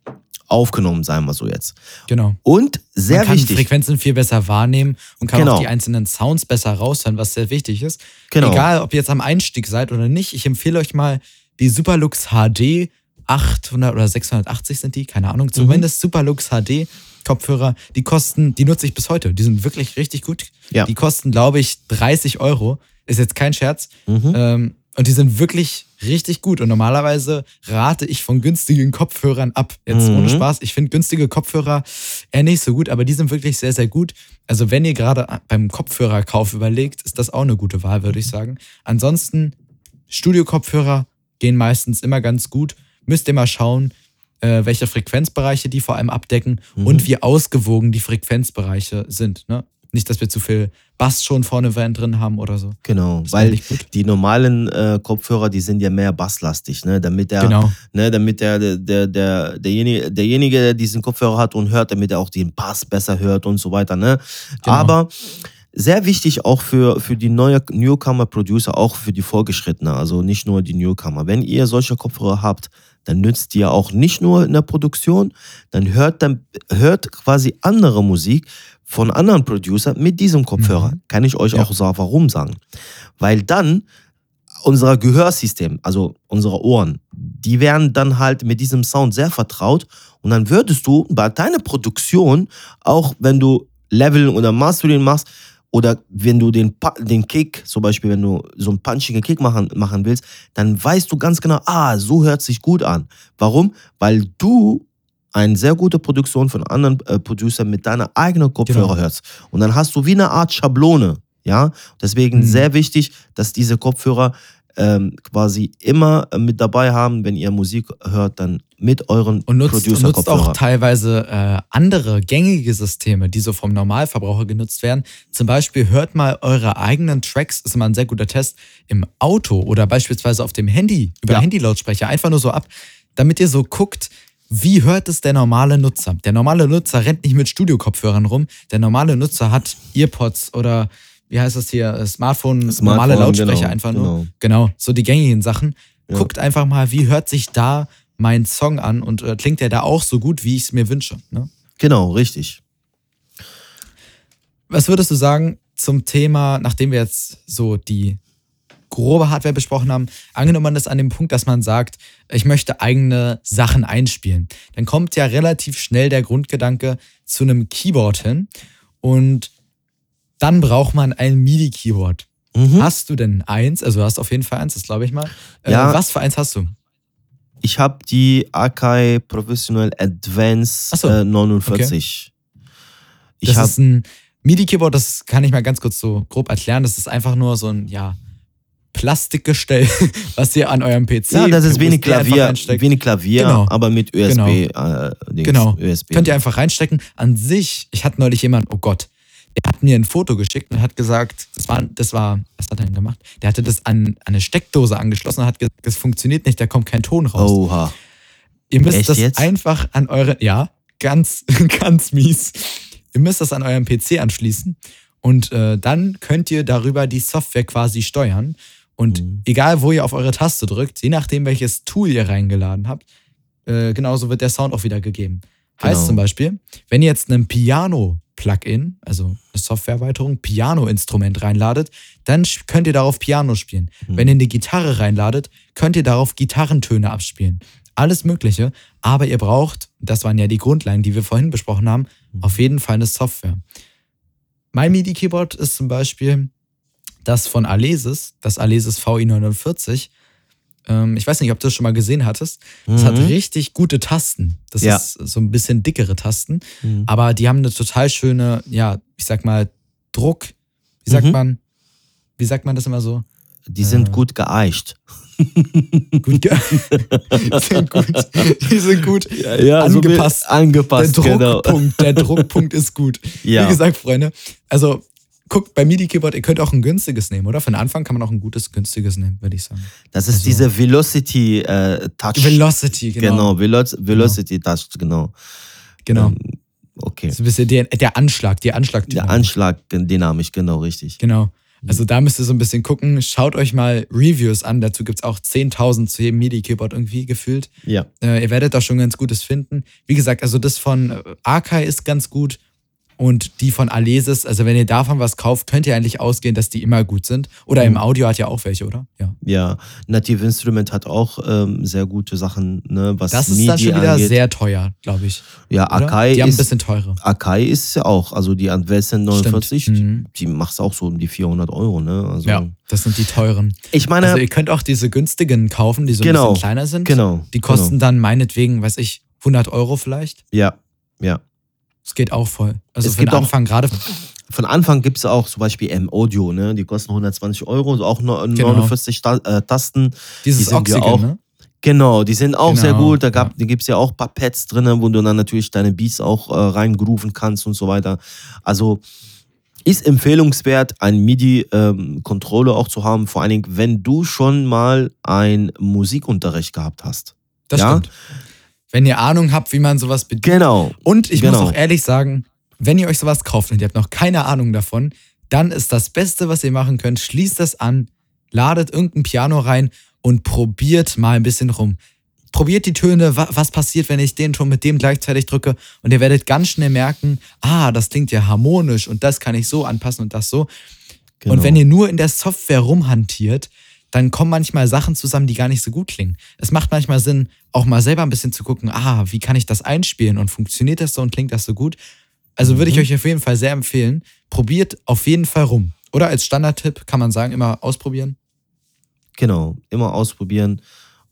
aufgenommen, sagen wir so jetzt. Genau. Und sehr Man kann wichtig. Frequenzen viel besser wahrnehmen und kann genau. auch die einzelnen Sounds besser raushören, was sehr wichtig ist. Genau. Egal, ob ihr jetzt am Einstieg seid oder nicht, ich empfehle euch mal die Superlux HD 800 oder 680 sind die, keine Ahnung, zumindest mhm. Superlux HD Kopfhörer, die kosten, die nutze ich bis heute. Die sind wirklich richtig gut. Ja. Die kosten, glaube ich, 30 Euro. Ist jetzt kein Scherz. Mhm. Ähm, und die sind wirklich richtig gut. Und normalerweise rate ich von günstigen Kopfhörern ab. Jetzt mhm. ohne Spaß. Ich finde günstige Kopfhörer eher nicht so gut, aber die sind wirklich sehr, sehr gut. Also wenn ihr gerade beim Kopfhörerkauf überlegt, ist das auch eine gute Wahl, würde ich sagen. Ansonsten, Studio-Kopfhörer gehen meistens immer ganz gut. Müsst ihr mal schauen, äh, welche Frequenzbereiche die vor allem abdecken mhm. und wie ausgewogen die Frequenzbereiche sind. Ne? Nicht, dass wir zu viel Bass schon vorne drin haben oder so. Genau, weil die normalen äh, Kopfhörer, die sind ja mehr basslastig, ne? Damit der, genau. ne, damit der, der, der, derjenige, derjenige, der diesen Kopfhörer hat und hört, damit er auch den Bass besser hört und so weiter, ne? Genau. Aber sehr wichtig auch für, für die neue Newcomer-Producer, auch für die Vorgeschrittenen, also nicht nur die Newcomer. Wenn ihr solche Kopfhörer habt, dann nützt ihr auch nicht nur in der Produktion, dann hört, dann hört quasi andere Musik, von anderen Producer mit diesem Kopfhörer. Mhm. Kann ich euch ja. auch so warum sagen. Weil dann unser Gehörsystem, also unsere Ohren, die werden dann halt mit diesem Sound sehr vertraut und dann würdest du bei deiner Produktion, auch wenn du Leveln oder Mastering machst, oder wenn du den, den Kick, zum Beispiel, wenn du so einen punchigen Kick machen, machen willst, dann weißt du ganz genau, ah, so hört sich gut an. Warum? Weil du eine sehr gute Produktion von anderen äh, Producern mit deiner eigenen Kopfhörer genau. hörst. Und dann hast du wie eine Art Schablone. Ja, deswegen mhm. sehr wichtig, dass diese Kopfhörer ähm, quasi immer äh, mit dabei haben, wenn ihr Musik hört, dann mit euren und nutzt, Producer und nutzt auch teilweise äh, andere gängige Systeme, die so vom Normalverbraucher genutzt werden. Zum Beispiel hört mal eure eigenen Tracks, ist immer ein sehr guter Test, im Auto oder beispielsweise auf dem Handy, über ja. Handy-Lautsprecher, einfach nur so ab, damit ihr so guckt, wie hört es der normale Nutzer? Der normale Nutzer rennt nicht mit Studio-Kopfhörern rum. Der normale Nutzer hat Earpods oder wie heißt das hier? Smartphone, Smartphone normale Lautsprecher genau, einfach nur. Genau. genau, so die gängigen Sachen. Ja. Guckt einfach mal, wie hört sich da mein Song an und äh, klingt der da auch so gut, wie ich es mir wünsche. Ne? Genau, richtig. Was würdest du sagen zum Thema, nachdem wir jetzt so die grobe Hardware besprochen haben, angenommen man ist an dem Punkt, dass man sagt, ich möchte eigene Sachen einspielen, dann kommt ja relativ schnell der Grundgedanke zu einem Keyboard hin und dann braucht man ein MIDI-Keyboard. Mhm. Hast du denn eins? Also du hast auf jeden Fall eins, das glaube ich mal. Äh, ja. was für eins hast du? Ich habe die Akai Professional Advance so. äh, 49. Okay. Ich das ist ein MIDI-Keyboard, das kann ich mal ganz kurz so grob erklären. Das ist einfach nur so ein, ja, Plastikgestell, was ihr an eurem PC Ja, das ist wie ein Klavier, wie ein Klavier genau. aber mit USB. Genau. Äh, genau. USB. Könnt ihr einfach reinstecken. An sich, ich hatte neulich jemanden, oh Gott, der hat mir ein Foto geschickt und hat gesagt, das war, das war, was hat er denn gemacht? Der hatte das an, an eine Steckdose angeschlossen und hat gesagt, das funktioniert nicht, da kommt kein Ton raus. Oha. Ihr müsst Echt das jetzt? einfach an eure, ja, ganz, ganz mies. Ihr müsst das an eurem PC anschließen und äh, dann könnt ihr darüber die Software quasi steuern. Und mhm. egal, wo ihr auf eure Taste drückt, je nachdem, welches Tool ihr reingeladen habt, äh, genauso wird der Sound auch wieder gegeben. Genau. Heißt zum Beispiel, wenn ihr jetzt einen Piano-Plugin, also eine Softwareerweiterung, Piano-Instrument reinladet, dann könnt ihr darauf Piano spielen. Mhm. Wenn ihr eine Gitarre reinladet, könnt ihr darauf Gitarrentöne abspielen. Alles Mögliche, aber ihr braucht, das waren ja die Grundlagen, die wir vorhin besprochen haben, mhm. auf jeden Fall eine Software. Mein MIDI-Keyboard ist zum Beispiel das von Alesis, das Alesis VI49, Ähm, ich weiß nicht, ob du das schon mal gesehen hattest. Das mhm. hat richtig gute Tasten. Das ja. ist so ein bisschen dickere Tasten. Mhm. Aber die haben eine total schöne, ja, ich sag mal, Druck. Wie sagt mhm. man? Wie sagt man das immer so? Die sind äh, gut geeicht. gut ge die sind gut, die sind gut ja, ja, angepasst. So angepasst. Der genau. Druckpunkt, genau. der Druckpunkt ist gut. Ja. Wie gesagt, Freunde, also guckt bei MIDI-Keyboard, ihr könnt auch ein günstiges nehmen, oder? Für den Anfang kann man auch ein gutes, günstiges nehmen, würde ich sagen. Das ist also, diese Velocity äh, Touch. Velocity, genau. Genau, Velo Velocity genau. Touch, genau. Genau. Ähm, okay. So ein bisschen der, der Anschlag, der Anschlag. Der Anschlag dynamisch, genau, richtig. Genau. Also da müsst ihr so ein bisschen gucken. Schaut euch mal Reviews an. Dazu gibt es auch 10.000 zu jedem MIDI-Keyboard irgendwie gefühlt. Ja. Äh, ihr werdet da schon ganz Gutes finden. Wie gesagt, also das von Akai ist ganz gut. Und die von Alesis, also wenn ihr davon was kauft, könnt ihr eigentlich ausgehen, dass die immer gut sind. Oder mhm. im Audio hat ja auch welche, oder? Ja. Ja, Native Instrument hat auch ähm, sehr gute Sachen, ne, was Das ist MIDI dann schon wieder angeht. sehr teuer, glaube ich. Ja, Akai Die haben ein bisschen teurer. Akai ist ja auch, also die Advanced 49, mhm. die, die macht es auch so um die 400 Euro, ne? Also, ja, das sind die teuren. Ich meine. Also ihr könnt auch diese günstigen kaufen, die so genau, ein bisschen kleiner sind. Genau. Die kosten genau. dann meinetwegen, weiß ich, 100 Euro vielleicht. Ja, ja. Es geht auch voll. Also es für den Anfang gerade. Von Anfang gibt es auch zum Beispiel M-Audio, ne? Die kosten 120 Euro, auch 49 genau. Äh, Tasten. Dieses die Oxygen, auch, ne? Genau, die sind auch genau, sehr gut. Da, gab, ja. da gibt es ja auch ein paar Pads drin, wo du dann natürlich deine Beats auch äh, reingrooven kannst und so weiter. Also ist empfehlenswert, ein MIDI-Controller ähm, auch zu haben, vor allen Dingen, wenn du schon mal einen Musikunterricht gehabt hast. Das ja? stimmt wenn ihr Ahnung habt, wie man sowas bedient. Genau. Und ich genau. muss auch ehrlich sagen, wenn ihr euch sowas kauft und ihr habt noch keine Ahnung davon, dann ist das Beste, was ihr machen könnt, schließt das an, ladet irgendein Piano rein und probiert mal ein bisschen rum. Probiert die Töne, was passiert, wenn ich den Ton mit dem gleichzeitig drücke und ihr werdet ganz schnell merken, ah, das klingt ja harmonisch und das kann ich so anpassen und das so. Genau. Und wenn ihr nur in der Software rumhantiert, dann kommen manchmal Sachen zusammen, die gar nicht so gut klingen. Es macht manchmal Sinn, auch mal selber ein bisschen zu gucken, ah, wie kann ich das einspielen und funktioniert das so und klingt das so gut? Also mhm. würde ich mhm. euch auf jeden Fall sehr empfehlen, probiert auf jeden Fall rum. Oder als Standardtipp kann man sagen, immer ausprobieren. Genau, immer ausprobieren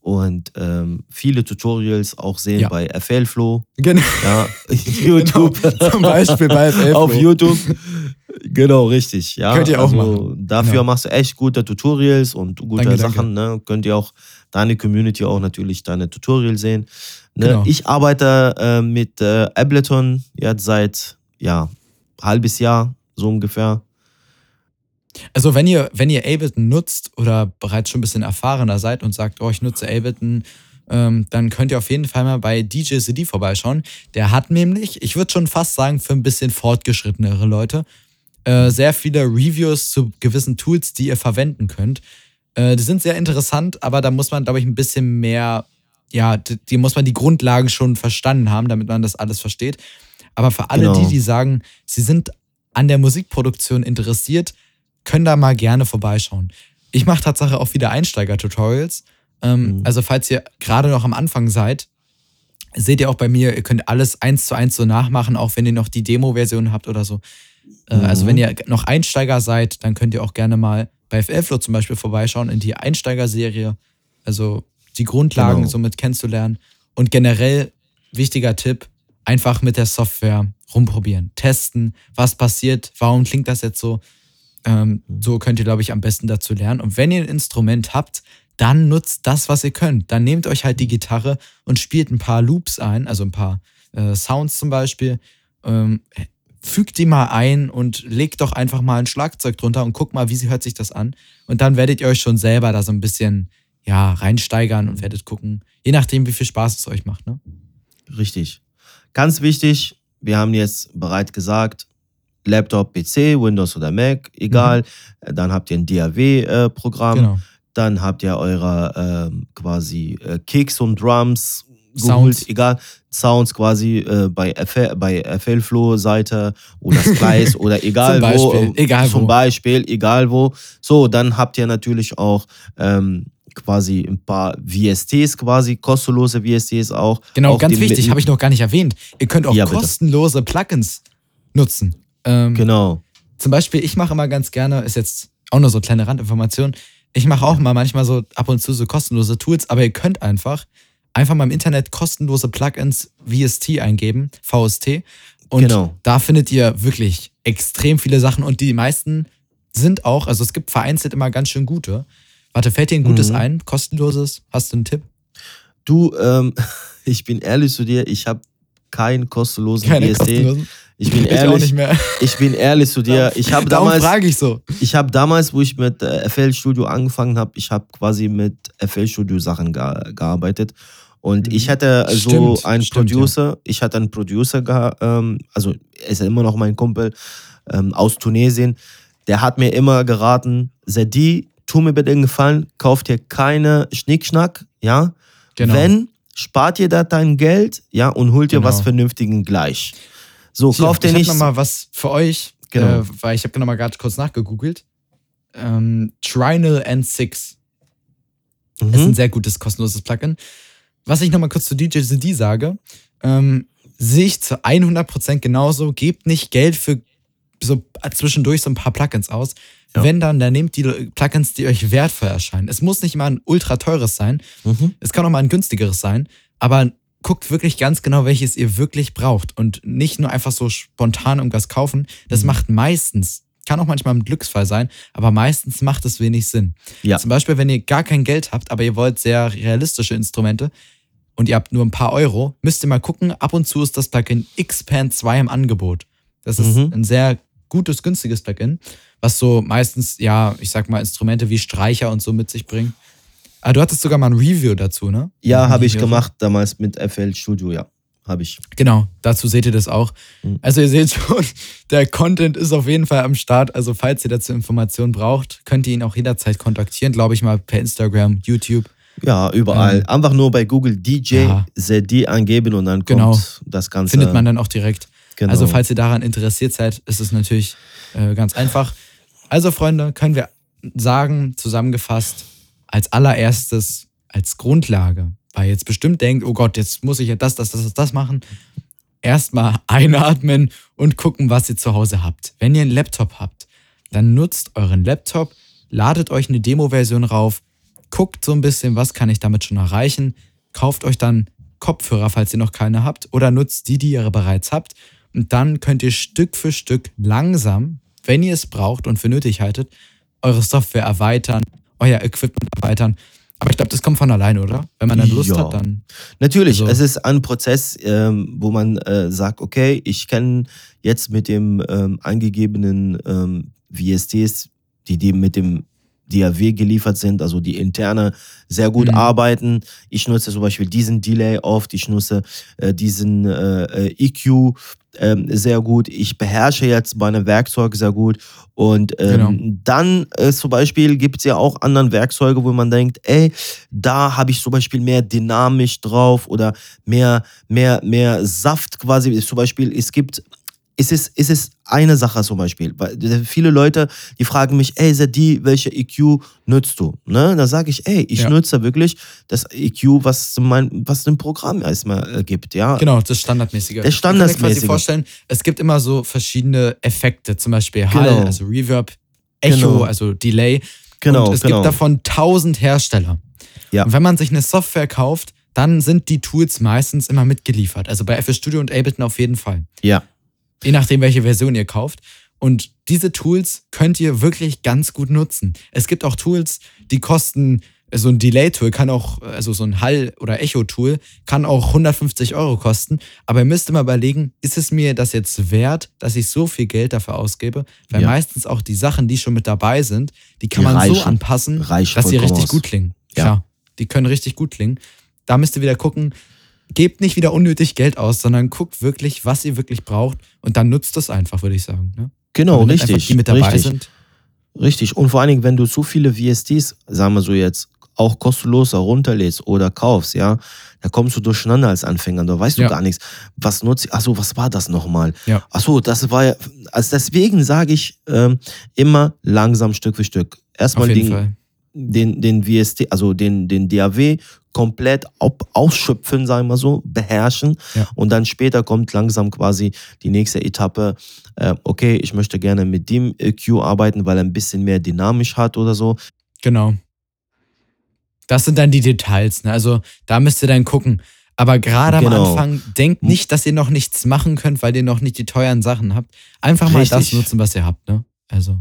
und ähm, viele Tutorials auch sehen ja. bei FLflow. Genau. Ja, YouTube. Genau. Zum Beispiel bei FLflow. Auf YouTube. Genau, richtig. Ja, Könnt ihr auch also machen. Dafür genau. machst du echt gute Tutorials und gute danke, Sachen. Danke. Ne? Könnt ihr auch deine Community auch natürlich deine Tutorials sehen. Ne? Genau. Ich arbeite äh, mit äh, Ableton jetzt seit ja halbes Jahr so ungefähr. Also wenn ihr, wenn ihr Ableton nutzt oder bereits schon ein bisschen erfahrener seid und sagt, oh, ich nutze Ableton, ähm, dann könnt ihr auf jeden Fall mal bei DJ CD vorbeischauen. Der hat nämlich, ich würde schon fast sagen, für ein bisschen fortgeschrittenere Leute, äh, sehr viele Reviews zu gewissen Tools, die ihr verwenden könnt. Äh, die sind sehr interessant, aber da muss man, glaube ich, ein bisschen mehr, ja, die, die, muss man die Grundlagen schon verstanden haben, damit man das alles versteht. Aber für alle genau. die, die sagen, sie sind an der Musikproduktion interessiert, können da mal gerne vorbeischauen. Ich mache tatsächlich auch wieder Einsteiger-Tutorials. Ähm, mhm. Also, falls ihr gerade noch am Anfang seid, seht ihr auch bei mir, ihr könnt alles eins zu eins so nachmachen, auch wenn ihr noch die Demo-Version habt oder so. Äh, mhm. Also, wenn ihr noch Einsteiger seid, dann könnt ihr auch gerne mal bei FLflow zum Beispiel vorbeischauen in die Einsteigerserie. Also, die Grundlagen genau. somit kennenzulernen. Und generell, wichtiger Tipp, einfach mit der Software rumprobieren, testen, was passiert, warum klingt das jetzt so. Ähm, so könnt ihr, glaube ich, am besten dazu lernen. Und wenn ihr ein Instrument habt, dann nutzt das, was ihr könnt. Dann nehmt euch halt die Gitarre und spielt ein paar Loops ein, also ein paar äh, Sounds zum Beispiel. Ähm, fügt die mal ein und legt doch einfach mal ein Schlagzeug drunter und guckt mal, wie hört sich das an. Und dann werdet ihr euch schon selber da so ein bisschen ja, reinsteigern und werdet gucken, je nachdem, wie viel Spaß es euch macht. Ne? Richtig. Ganz wichtig, wir haben jetzt bereit gesagt, Laptop, PC, Windows oder Mac, egal. Mhm. Dann habt ihr ein DAW-Programm. Äh, genau. Dann habt ihr eure äh, quasi äh, Kicks und Drums geholt, Sounds. egal. Sounds quasi äh, bei, FL, bei FLflow-Seite oder Splice oder egal zum wo. Beispiel, egal zum wo. Beispiel, egal wo. So, dann habt ihr natürlich auch ähm, quasi ein paar VSTs quasi, kostenlose VSTs auch. Genau, ganz wichtig, habe ich noch gar nicht erwähnt. Ihr könnt auch ja, kostenlose Plugins nutzen. Ähm, genau. Zum Beispiel, ich mache immer ganz gerne, ist jetzt auch nur so eine kleine Randinformation, Ich mache auch mal manchmal so ab und zu so kostenlose Tools, aber ihr könnt einfach einfach mal im Internet kostenlose Plugins VST eingeben, VST. Und genau. da findet ihr wirklich extrem viele Sachen und die meisten sind auch, also es gibt vereinzelt immer ganz schön gute. Warte, fällt dir ein gutes mhm. ein? Kostenloses? Hast du einen Tipp? Du, ähm, ich bin ehrlich zu dir, ich habe keinen kostenlosen Keine BSD. Kostenlosen? Ich bin ich ehrlich. Ich bin ehrlich zu dir. Ich habe damals. frage ich so. Ich habe damals, wo ich mit äh, FL Studio angefangen habe, ich habe quasi mit FL Studio Sachen gearbeitet. Und ich mhm. hatte so einen stimmt, Producer, ja. ich hatte einen Producer, ähm, also er ist immer noch mein Kumpel ähm, aus Tunesien, der hat mir immer geraten, Sadi, tu mir bitte den Gefallen, kauft dir keine Schnickschnack, ja. Genau. Wenn, spart ihr da dein Geld, ja, und holt dir genau. was Vernünftigen gleich. So, Hier, kauft ihr nicht. Ich habe nochmal was für euch, genau. äh, weil ich habe nochmal gerade kurz nachgegoogelt. Ähm, Trinal N6 mhm. ist ein sehr gutes kostenloses Plugin. Was ich nochmal kurz zu DJ CD sage, ähm, sehe ich zu 100% genauso. Gebt nicht Geld für so zwischendurch so ein paar Plugins aus. Ja. Wenn dann, dann nehmt die Plugins, die euch wertvoll erscheinen. Es muss nicht immer ein ultra teures sein. Mhm. Es kann auch mal ein günstigeres sein. Aber guckt wirklich ganz genau, welches ihr wirklich braucht. Und nicht nur einfach so spontan irgendwas kaufen. Das mhm. macht meistens, kann auch manchmal ein Glücksfall sein, aber meistens macht es wenig Sinn. Ja. Zum Beispiel, wenn ihr gar kein Geld habt, aber ihr wollt sehr realistische Instrumente, und ihr habt nur ein paar Euro, müsst ihr mal gucken, ab und zu ist das Plugin Xpan 2 im Angebot. Das ist mhm. ein sehr gutes, günstiges Plugin, was so meistens, ja, ich sag mal, Instrumente wie Streicher und so mit sich bringt. Ah, du hattest sogar mal ein Review dazu, ne? Ja, habe ich gemacht damals mit FL Studio, ja. Habe ich. Genau, dazu seht ihr das auch. Mhm. Also ihr seht schon, der Content ist auf jeden Fall am Start. Also falls ihr dazu Informationen braucht, könnt ihr ihn auch jederzeit kontaktieren, glaube ich mal per Instagram, YouTube. Ja, überall. Ähm, Einfach nur bei Google DJ ja. ZD angeben und dann kommt genau. das Ganze. Findet man dann auch direkt. Genau. Also, falls ihr daran interessiert seid, ist es natürlich äh, ganz einfach. Also, Freunde, können wir sagen, zusammengefasst, als allererstes, als Grundlage, weil jetzt bestimmt denkt, oh Gott, jetzt muss ich ja das, das, das, das machen. Erstmal einatmen und gucken, was ihr zu Hause habt. Wenn ihr einen Laptop habt, dann nutzt euren Laptop, ladet euch eine Demo-Version rauf, guckt so ein bisschen, was kann ich damit schon erreichen, kauft euch dann Kopfhörer, falls ihr noch keine habt, oder nutzt die, die ihr bereits habt. Und dann könnt ihr Stück für Stück langsam, wenn ihr es braucht und für nötig haltet, eure Software erweitern, euer Equipment erweitern. Aber ich glaube, das kommt von alleine, oder? Wenn man dann Lust ja. hat, dann. Natürlich, also. es ist ein Prozess, ähm, wo man äh, sagt, okay, ich kann jetzt mit dem ähm, angegebenen ähm, VSTs, die, die mit dem DAW geliefert sind, also die interne sehr gut mhm. arbeiten. Ich nutze zum Beispiel diesen Delay oft, ich nutze äh, diesen äh, EQ äh, sehr gut. Ich beherrsche jetzt meine Werkzeuge sehr gut. Und ähm, genau. dann äh, zum Beispiel gibt es ja auch andere Werkzeuge, wo man denkt, ey, da habe ich zum Beispiel mehr dynamisch drauf oder mehr, mehr, mehr Saft quasi. Zum Beispiel, es gibt ist es, ist es eine Sache zum Beispiel. Weil viele Leute, die fragen mich, ey, Sadi, welche EQ nutzt du? Ne? Da sage ich, ey, ich ja. nutze wirklich das EQ, was mein, was ein Programm erstmal äh, gibt, ja. Genau, das Standardmäßige. Das Standardmäßige. Ich kann mir quasi vorstellen, es gibt immer so verschiedene Effekte, zum Beispiel Hall, genau. also Reverb, Echo, genau. also Delay. Genau, Und es genau. gibt davon tausend Hersteller. Ja. Und wenn man sich eine Software kauft, dann sind die Tools meistens immer mitgeliefert. Also bei FL Studio und Ableton auf jeden Fall. Ja. Je nachdem, welche Version ihr kauft. Und diese Tools könnt ihr wirklich ganz gut nutzen. Es gibt auch Tools, die kosten, so ein Delay-Tool kann auch, also so ein Hall- oder Echo-Tool kann auch 150 Euro kosten. Aber ihr müsst immer überlegen, ist es mir das jetzt wert, dass ich so viel Geld dafür ausgebe? Weil ja. meistens auch die Sachen, die schon mit dabei sind, die kann die man reichen, so anpassen, dass sie richtig aus. gut klingen. Ja. Klar, die können richtig gut klingen. Da müsst ihr wieder gucken, gebt nicht wieder unnötig Geld aus, sondern guckt wirklich, was ihr wirklich braucht und dann nutzt das einfach, würde ich sagen. Ne? Genau, richtig. Die mit dabei richtig. sind. Richtig. Und vor allen Dingen, wenn du zu viele VSTs, sagen wir so jetzt, auch kostenlos herunterlädst oder kaufst, ja, da kommst du durcheinander als Anfänger. Da weißt du ja. gar nichts. Was nutze ich? Achso, was war das nochmal? Ja. Achso, das war ja. Also deswegen sage ich ähm, immer langsam Stück für Stück. Erstmal den, den, den VST, also den, den DAW komplett ausschöpfen, sagen wir so, beherrschen. Ja. Und dann später kommt langsam quasi die nächste Etappe. Äh, okay, ich möchte gerne mit dem EQ arbeiten, weil er ein bisschen mehr dynamisch hat oder so. Genau. Das sind dann die Details, ne? Also da müsst ihr dann gucken. Aber gerade genau. am Anfang, denkt nicht, dass ihr noch nichts machen könnt, weil ihr noch nicht die teuren Sachen habt. Einfach mal Richtig. das nutzen, was ihr habt, ne? Also.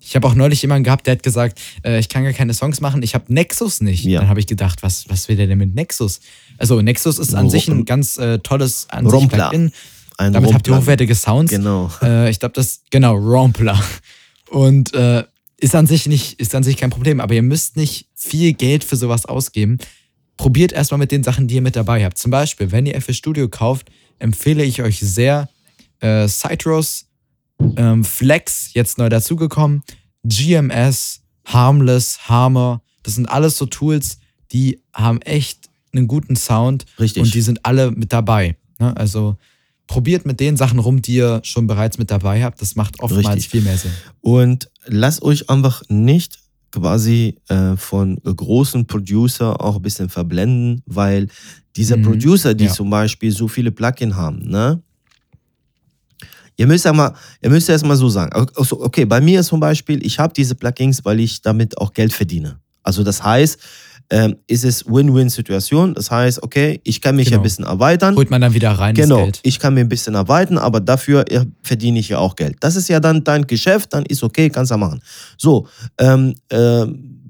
Ich habe auch neulich jemanden gehabt, der hat gesagt, äh, ich kann gar keine Songs machen, ich habe Nexus nicht. Ja. Dann habe ich gedacht, was, was will der denn mit Nexus? Also Nexus ist an sich ein ganz äh, tolles an sich Plugin. Ein Damit Rompler. habt ihr hochwertige Sounds. Genau. Äh, ich glaube, das, genau, Rompler. Und äh, ist an sich nicht, ist an sich kein Problem, aber ihr müsst nicht viel Geld für sowas ausgeben. Probiert erstmal mit den Sachen, die ihr mit dabei habt. Zum Beispiel, wenn ihr FL Studio kauft, empfehle ich euch sehr äh, Citrus, ähm, Flex, jetzt neu dazugekommen, GMS, Harmless, Harmer. Das sind alles so Tools, die haben echt einen guten Sound. Richtig. Und die sind alle mit dabei. Ne? Also probiert mit den Sachen rum, die ihr schon bereits mit dabei habt. Das macht oftmals Richtig. viel mehr Sinn. Und lasst euch einfach nicht quasi äh, von großen Producer auch ein bisschen verblenden, weil diese mhm. Producer, die ja. zum Beispiel so viele Plugins haben, ne? Ihr müsst ja mal, ihr müsst erst mal so sagen. Also, okay, bei mir zum Beispiel, ich habe diese Plugins, weil ich damit auch Geld verdiene. Also das heißt, ähm, ist es Win-Win-Situation. Das heißt, okay, ich kann mich genau. ein bisschen erweitern. Holt man dann wieder rein genau, ich kann mir ein bisschen erweitern, aber dafür verdiene ich ja auch Geld. Das ist ja dann dein Geschäft, dann ist okay, kannst du machen. So, ähm, äh,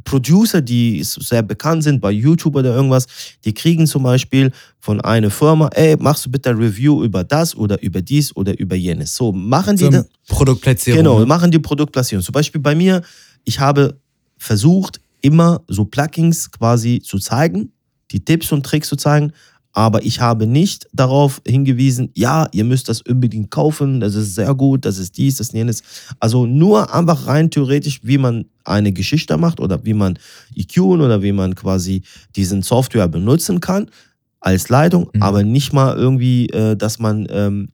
Producer, die sehr bekannt sind bei YouTube oder irgendwas, die kriegen zum Beispiel von einer Firma, ey, machst du bitte Review über das oder über dies oder über jenes. So, machen die so Produktplatzierung. Genau, ne? machen die Produktplatzierung. Zum Beispiel bei mir, ich habe versucht, immer so Plugins quasi zu zeigen, die Tipps und Tricks zu zeigen, aber ich habe nicht darauf hingewiesen, ja, ihr müsst das unbedingt kaufen, das ist sehr gut, das ist dies, das ist jenes. Also nur einfach rein theoretisch, wie man eine Geschichte macht oder wie man EQ oder wie man quasi diesen Software benutzen kann als Leitung, mhm. aber nicht mal irgendwie, äh, dass man ähm,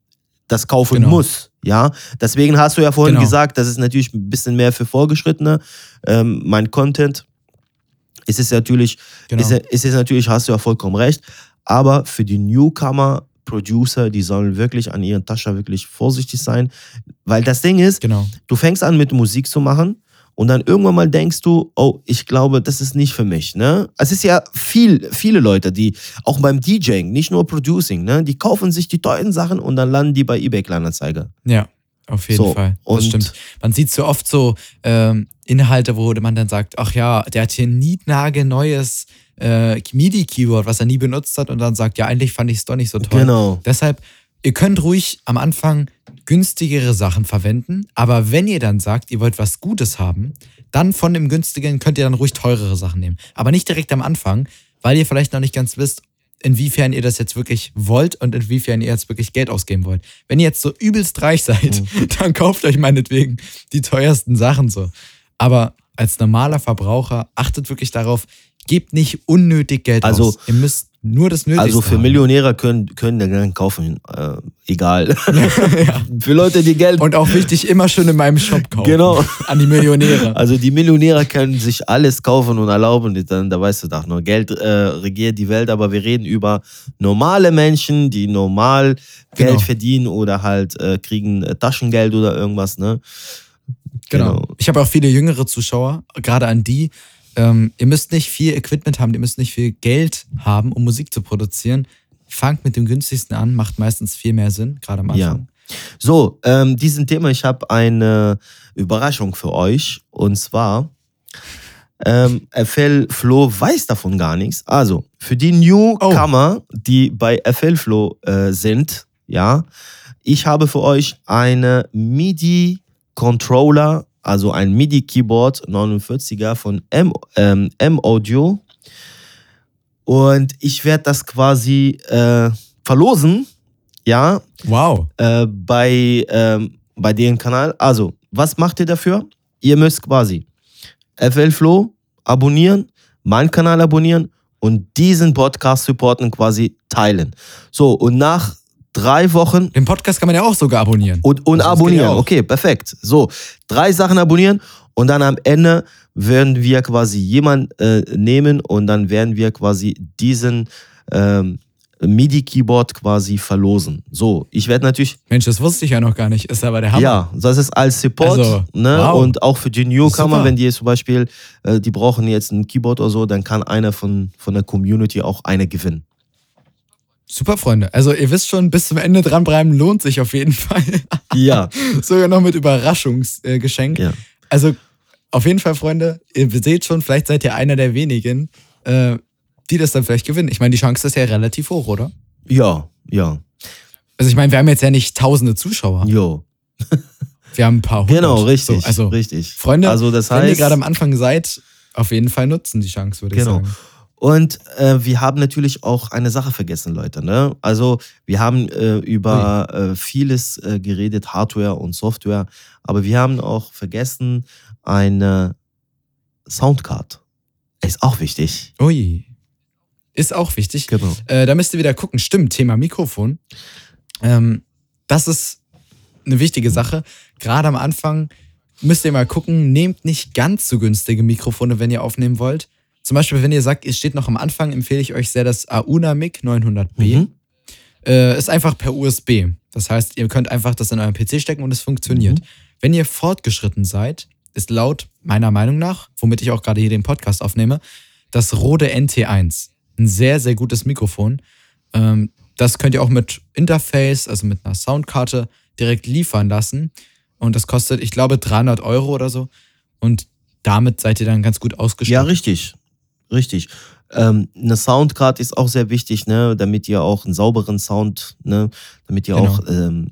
das kaufen genau. muss. Ja, deswegen hast du ja vorhin genau. gesagt, das ist natürlich ein bisschen mehr für Vorgeschrittene. Ähm, mein Content ist es natürlich, genau. ist, ist es natürlich, hast du ja vollkommen recht, aber für die Newcomer, Producer, die sollen wirklich an ihren Taschen wirklich vorsichtig sein, weil das Ding ist, genau. du fängst an mit Musik zu machen und dann irgendwann mal denkst du, oh, ich glaube, das ist nicht für mich. Ne? Es ist ja viel, viele Leute, die auch beim DJing, nicht nur Producing, ne, die kaufen sich die teuren Sachen und dann landen die bei eBay Kleinanzeiger. Ja. Auf jeden so, Fall. Das stimmt. Man sieht so oft so ähm, Inhalte, wo man dann sagt, ach ja, der hat hier nie neues äh, MIDI-Keyword, was er nie benutzt hat, und dann sagt, ja, eigentlich fand ich es doch nicht so toll. Genau. Deshalb, ihr könnt ruhig am Anfang günstigere Sachen verwenden, aber wenn ihr dann sagt, ihr wollt was Gutes haben, dann von dem günstigen könnt ihr dann ruhig teurere Sachen nehmen. Aber nicht direkt am Anfang, weil ihr vielleicht noch nicht ganz wisst, inwiefern ihr das jetzt wirklich wollt und inwiefern ihr jetzt wirklich Geld ausgeben wollt. Wenn ihr jetzt so übelst reich seid, mhm. dann kauft euch meinetwegen die teuersten Sachen so. Aber als normaler Verbraucher achtet wirklich darauf, gebt nicht unnötig Geld also, aus. Ihr müsst nur das Nötigste Also für. Millionäre können, können den kaufen, äh, egal. ja. Für Leute, die Geld... Und auch wichtig, immer schön in meinem Shop kaufen. Genau. An die Millionäre. Also die Millionäre können sich alles kaufen und erlauben. Dann, da weißt du doch, nur Geld äh, regiert die Welt, aber wir reden über normale Menschen, die normal Geld genau. verdienen oder halt äh, kriegen äh, Taschengeld oder irgendwas, ne? Genau. genau. Ich habe auch viele jüngere Zuschauer, gerade an die, ähm, ihr müsst nicht viel Equipment haben, ihr müsst nicht viel Geld haben, um Musik zu produzieren. Fangt mit dem günstigsten an, macht meistens viel mehr Sinn, gerade am Anfang. Ja. So, ähm, diesen Thema, ich habe eine Überraschung für euch. Und zwar, ähm, FL Flow weiß davon gar nichts. Also, für die Newcomer, oh. die bei FL Flow äh, sind, ja, ich habe für euch eine MIDI-Controller also ein MIDI-Keyboard 49er von M, ähm, M Audio. Und ich werde das quasi äh, verlosen, ja. Wow. Äh, bei, ähm, bei dem Kanal. Also, was macht ihr dafür? Ihr müsst quasi FL Flow abonnieren, meinen Kanal abonnieren und diesen Podcast supporten quasi teilen. So, und nach drei Wochen. Den Podcast kann man ja auch sogar abonnieren. Und, und also abonnieren. Okay, perfekt. So, drei Sachen abonnieren und dann am Ende werden wir quasi jemanden äh, nehmen und dann werden wir quasi diesen ähm, MIDI-Keyboard quasi verlosen. So, ich werde natürlich. Mensch, das wusste ich ja noch gar nicht. Ist aber der Hammer. Ja, das ist als Support. Also, ne? Wow. Und auch für die Newcomer, wenn die jetzt zum Beispiel, äh, die brauchen jetzt ein Keyboard oder so, dann kann einer von, von der Community auch eine gewinnen. Super, Freunde. Also ihr wisst schon, bis zum Ende dranbleiben lohnt sich auf jeden Fall. Ja. Sogar noch mit Überraschungsgeschenk. ja. Also auf jeden Fall, Freunde, ihr seht schon, vielleicht seid ihr einer der wenigen, äh, die das dann vielleicht gewinnen. Ich meine, die Chance ist ja relativ hoch, oder? Ja, ja. Also ich meine, wir haben jetzt ja nicht tausende Zuschauer. Jo. Wir haben ein paar hundert. Genau, richtig. So, also, richtig. Freunde, also das heißt, wenn ihr gerade am Anfang seid, auf jeden Fall nutzen die Chance, würde genau. ich sagen. Und äh, wir haben natürlich auch eine Sache vergessen, Leute. Ne? Also wir haben äh, über äh, vieles äh, geredet, Hardware und Software, aber wir haben auch vergessen eine Soundcard. Ist auch wichtig. Ui. Ist auch wichtig. Genau. Äh, da müsst ihr wieder gucken. Stimmt, Thema Mikrofon. Ähm, das ist eine wichtige Sache. Gerade am Anfang müsst ihr mal gucken, nehmt nicht ganz so günstige Mikrofone, wenn ihr aufnehmen wollt. Zum Beispiel, wenn ihr sagt, ihr steht noch am Anfang, empfehle ich euch sehr das Auna Mic 900B. Mhm. Äh, ist einfach per USB. Das heißt, ihr könnt einfach das in euren PC stecken und es funktioniert. Mhm. Wenn ihr fortgeschritten seid, ist laut meiner Meinung nach, womit ich auch gerade hier den Podcast aufnehme, das Rode NT1. Ein sehr, sehr gutes Mikrofon. Ähm, das könnt ihr auch mit Interface, also mit einer Soundkarte, direkt liefern lassen. Und das kostet, ich glaube, 300 Euro oder so. Und damit seid ihr dann ganz gut ausgestattet. Ja, richtig. Richtig. Ähm, eine Soundcard ist auch sehr wichtig, ne, damit ihr auch einen sauberen Sound, ne, damit ihr genau. auch, ähm,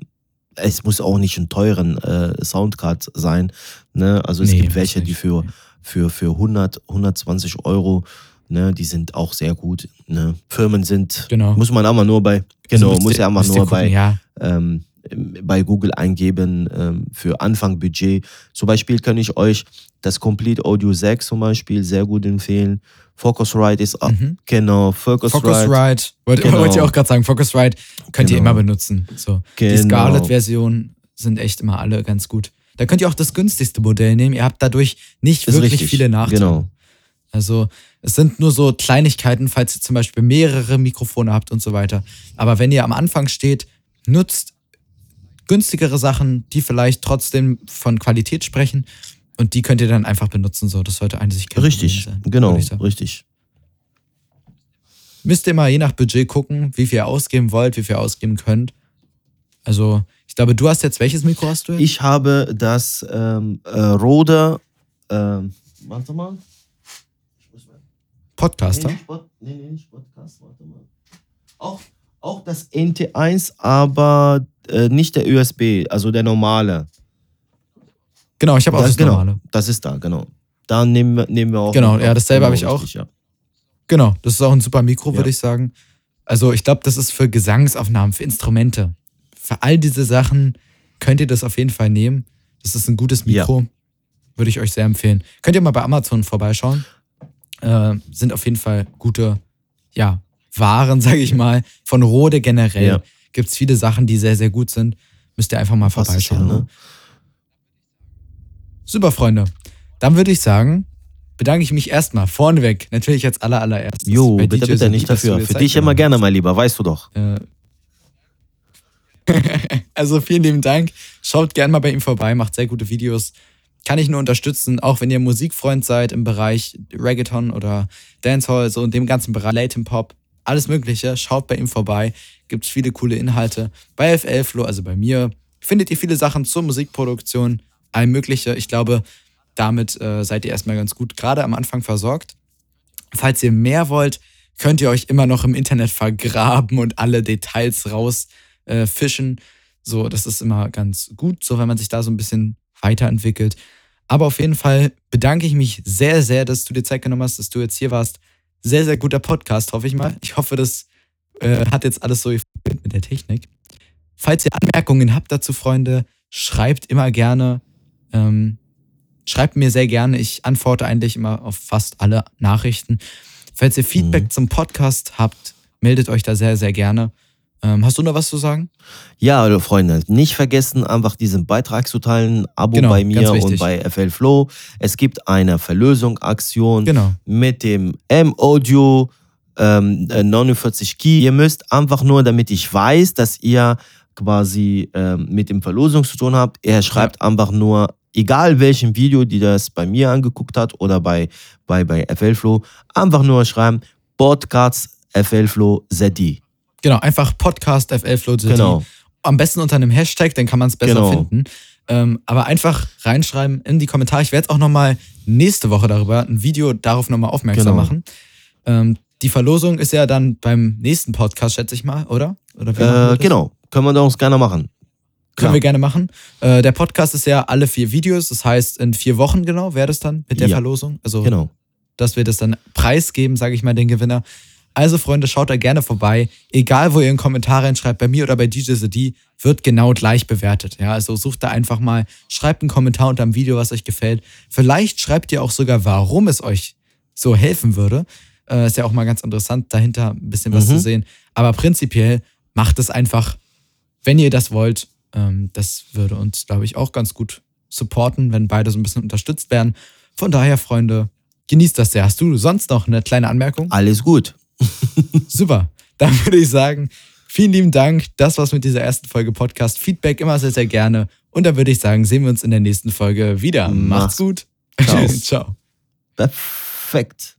es muss auch nicht ein teuren äh, Soundcard sein, ne, also es nee, gibt welche, die für, für, für 100, 120 Euro, ne, die sind auch sehr gut, ne, Firmen sind, genau. muss man aber nur bei, genau, also muss ja einfach nur gucken, bei, ja. ähm, bei Google eingeben ähm, für Anfangbudget. Zum Beispiel kann ich euch das Complete Audio 6 zum Beispiel sehr gut empfehlen. Focusrite ist auch, mhm. genau, Focusrite. Focusrite, wollte genau. wollt ihr auch gerade sagen, Focusrite könnt genau. ihr immer benutzen. So. Genau. Die Scarlett-Version sind echt immer alle ganz gut. Da könnt ihr auch das günstigste Modell nehmen. Ihr habt dadurch nicht ist wirklich richtig. viele Nachteile. Genau. Also es sind nur so Kleinigkeiten, falls ihr zum Beispiel mehrere Mikrofone habt und so weiter. Aber wenn ihr am Anfang steht, nutzt günstigere Sachen, die vielleicht trotzdem von Qualität sprechen und die könnt ihr dann einfach benutzen. So, das sollte eigentlich kein Richtig, sein, genau, richtig. Müsst ihr mal je nach Budget gucken, wie viel ihr ausgeben wollt, wie viel ihr ausgeben könnt. Also, ich glaube, du hast jetzt welches Mikro hast du? Jetzt? Ich habe das ähm, äh, Rode. Ähm, warte mal. Podcaster? Nee, Pod, nee, nee, nicht Podcast, warte mal. Auch, auch das NT1, aber äh, nicht der USB, also der normale. Genau, ich habe auch das, das genau, normale. Das ist da, genau. Da nehmen wir, nehmen wir auch. Genau, ja, dasselbe habe ich auch. Richtig, ja. Genau, das ist auch ein super Mikro, ja. würde ich sagen. Also ich glaube, das ist für Gesangsaufnahmen, für Instrumente. Für all diese Sachen könnt ihr das auf jeden Fall nehmen. Das ist ein gutes Mikro. Ja. Würde ich euch sehr empfehlen. Könnt ihr mal bei Amazon vorbeischauen. Äh, sind auf jeden Fall gute, ja, Waren, sage ich mal. Von Rode generell ja. gibt es viele Sachen, die sehr, sehr gut sind. Müsst ihr einfach mal vorbeischauen. Ja, ne? Super, Freunde. Dann würde ich sagen, bedanke ich mich erstmal vorneweg, natürlich als aller allererstes. Jo, bitte, DJs bitte, nicht dafür. Für dich immer gerne, mein Lieber, weißt du doch. Äh, also vielen lieben Dank. Schaut gerne mal bei ihm vorbei, macht sehr gute Videos. Kann ich nur unterstützen, auch wenn ihr Musikfreund seid im Bereich Reggaeton oder Dancehall, so in dem ganzen Bereich, Latin Pop, alles Mögliche. Schaut bei ihm vorbei. Gibt es viele coole Inhalte. Bei FL Flow, also bei mir, findet ihr viele Sachen zur Musikproduktion all Mögliche. Ich glaube, damit äh, seid ihr erstmal ganz gut gerade am Anfang versorgt. Falls ihr mehr wollt, könnt ihr euch immer noch im Internet vergraben und alle Details rausfischen. Äh, so, das ist immer ganz gut, so wenn man sich da so ein bisschen weiterentwickelt. Aber auf jeden Fall bedanke ich mich sehr, sehr, dass du dir Zeit genommen hast, dass du jetzt hier warst. Sehr, sehr guter Podcast, hoffe ich mal. Ich hoffe, das äh, hat jetzt alles so mit der Technik. Falls ihr Anmerkungen habt dazu, Freunde, schreibt immer gerne ähm, schreibt mir sehr gerne. Ich antworte eigentlich immer auf fast alle Nachrichten. Falls ihr Feedback mhm. zum Podcast habt, meldet euch da sehr, sehr gerne. Ähm, hast du noch was zu sagen? Ja, Freunde, nicht vergessen, einfach diesen Beitrag zu teilen. Abo genau, bei mir und bei FL Flow. Es gibt eine Verlösung-Aktion genau. mit dem M-Audio ähm, 49 äh, Key. Ihr müsst einfach nur, damit ich weiß, dass ihr quasi ähm, mit dem Verlosung zu tun habt, er schreibt ja. einfach nur, egal welchem Video, die das bei mir angeguckt hat oder bei, bei, bei FL Flow, einfach nur schreiben, Podcast FL Flow ZD. Genau, einfach Podcast FL Flow ZD. Genau. Am besten unter einem Hashtag, dann kann man es besser genau. finden. Ähm, aber einfach reinschreiben in die Kommentare. Ich werde auch nochmal nächste Woche darüber ein Video darauf nochmal aufmerksam genau. machen. Ähm, die Verlosung ist ja dann beim nächsten Podcast, schätze ich mal, oder? oder äh, genau, können wir uns gerne machen. Können wir gerne machen. Äh, der Podcast ist ja alle vier Videos, das heißt in vier Wochen genau wäre das dann mit der ja. Verlosung. Also, genau. dass wir das dann preisgeben, sage ich mal, den Gewinner. Also, Freunde, schaut da gerne vorbei. Egal, wo ihr einen Kommentar reinschreibt, bei mir oder bei DJ The wird genau gleich bewertet. Ja, also sucht da einfach mal, schreibt einen Kommentar unter dem Video, was euch gefällt. Vielleicht schreibt ihr auch sogar, warum es euch so helfen würde. Äh, ist ja auch mal ganz interessant, dahinter ein bisschen was mhm. zu sehen. Aber prinzipiell macht es einfach, wenn ihr das wollt. Ähm, das würde uns, glaube ich, auch ganz gut supporten, wenn beide so ein bisschen unterstützt werden. Von daher, Freunde, genießt das sehr. Hast du sonst noch eine kleine Anmerkung? Alles gut. Super. Dann würde ich sagen, vielen lieben Dank. Das war's mit dieser ersten Folge Podcast. Feedback immer sehr, sehr gerne. Und dann würde ich sagen, sehen wir uns in der nächsten Folge wieder. Macht's gut. Ciao. Ciao. Perfekt.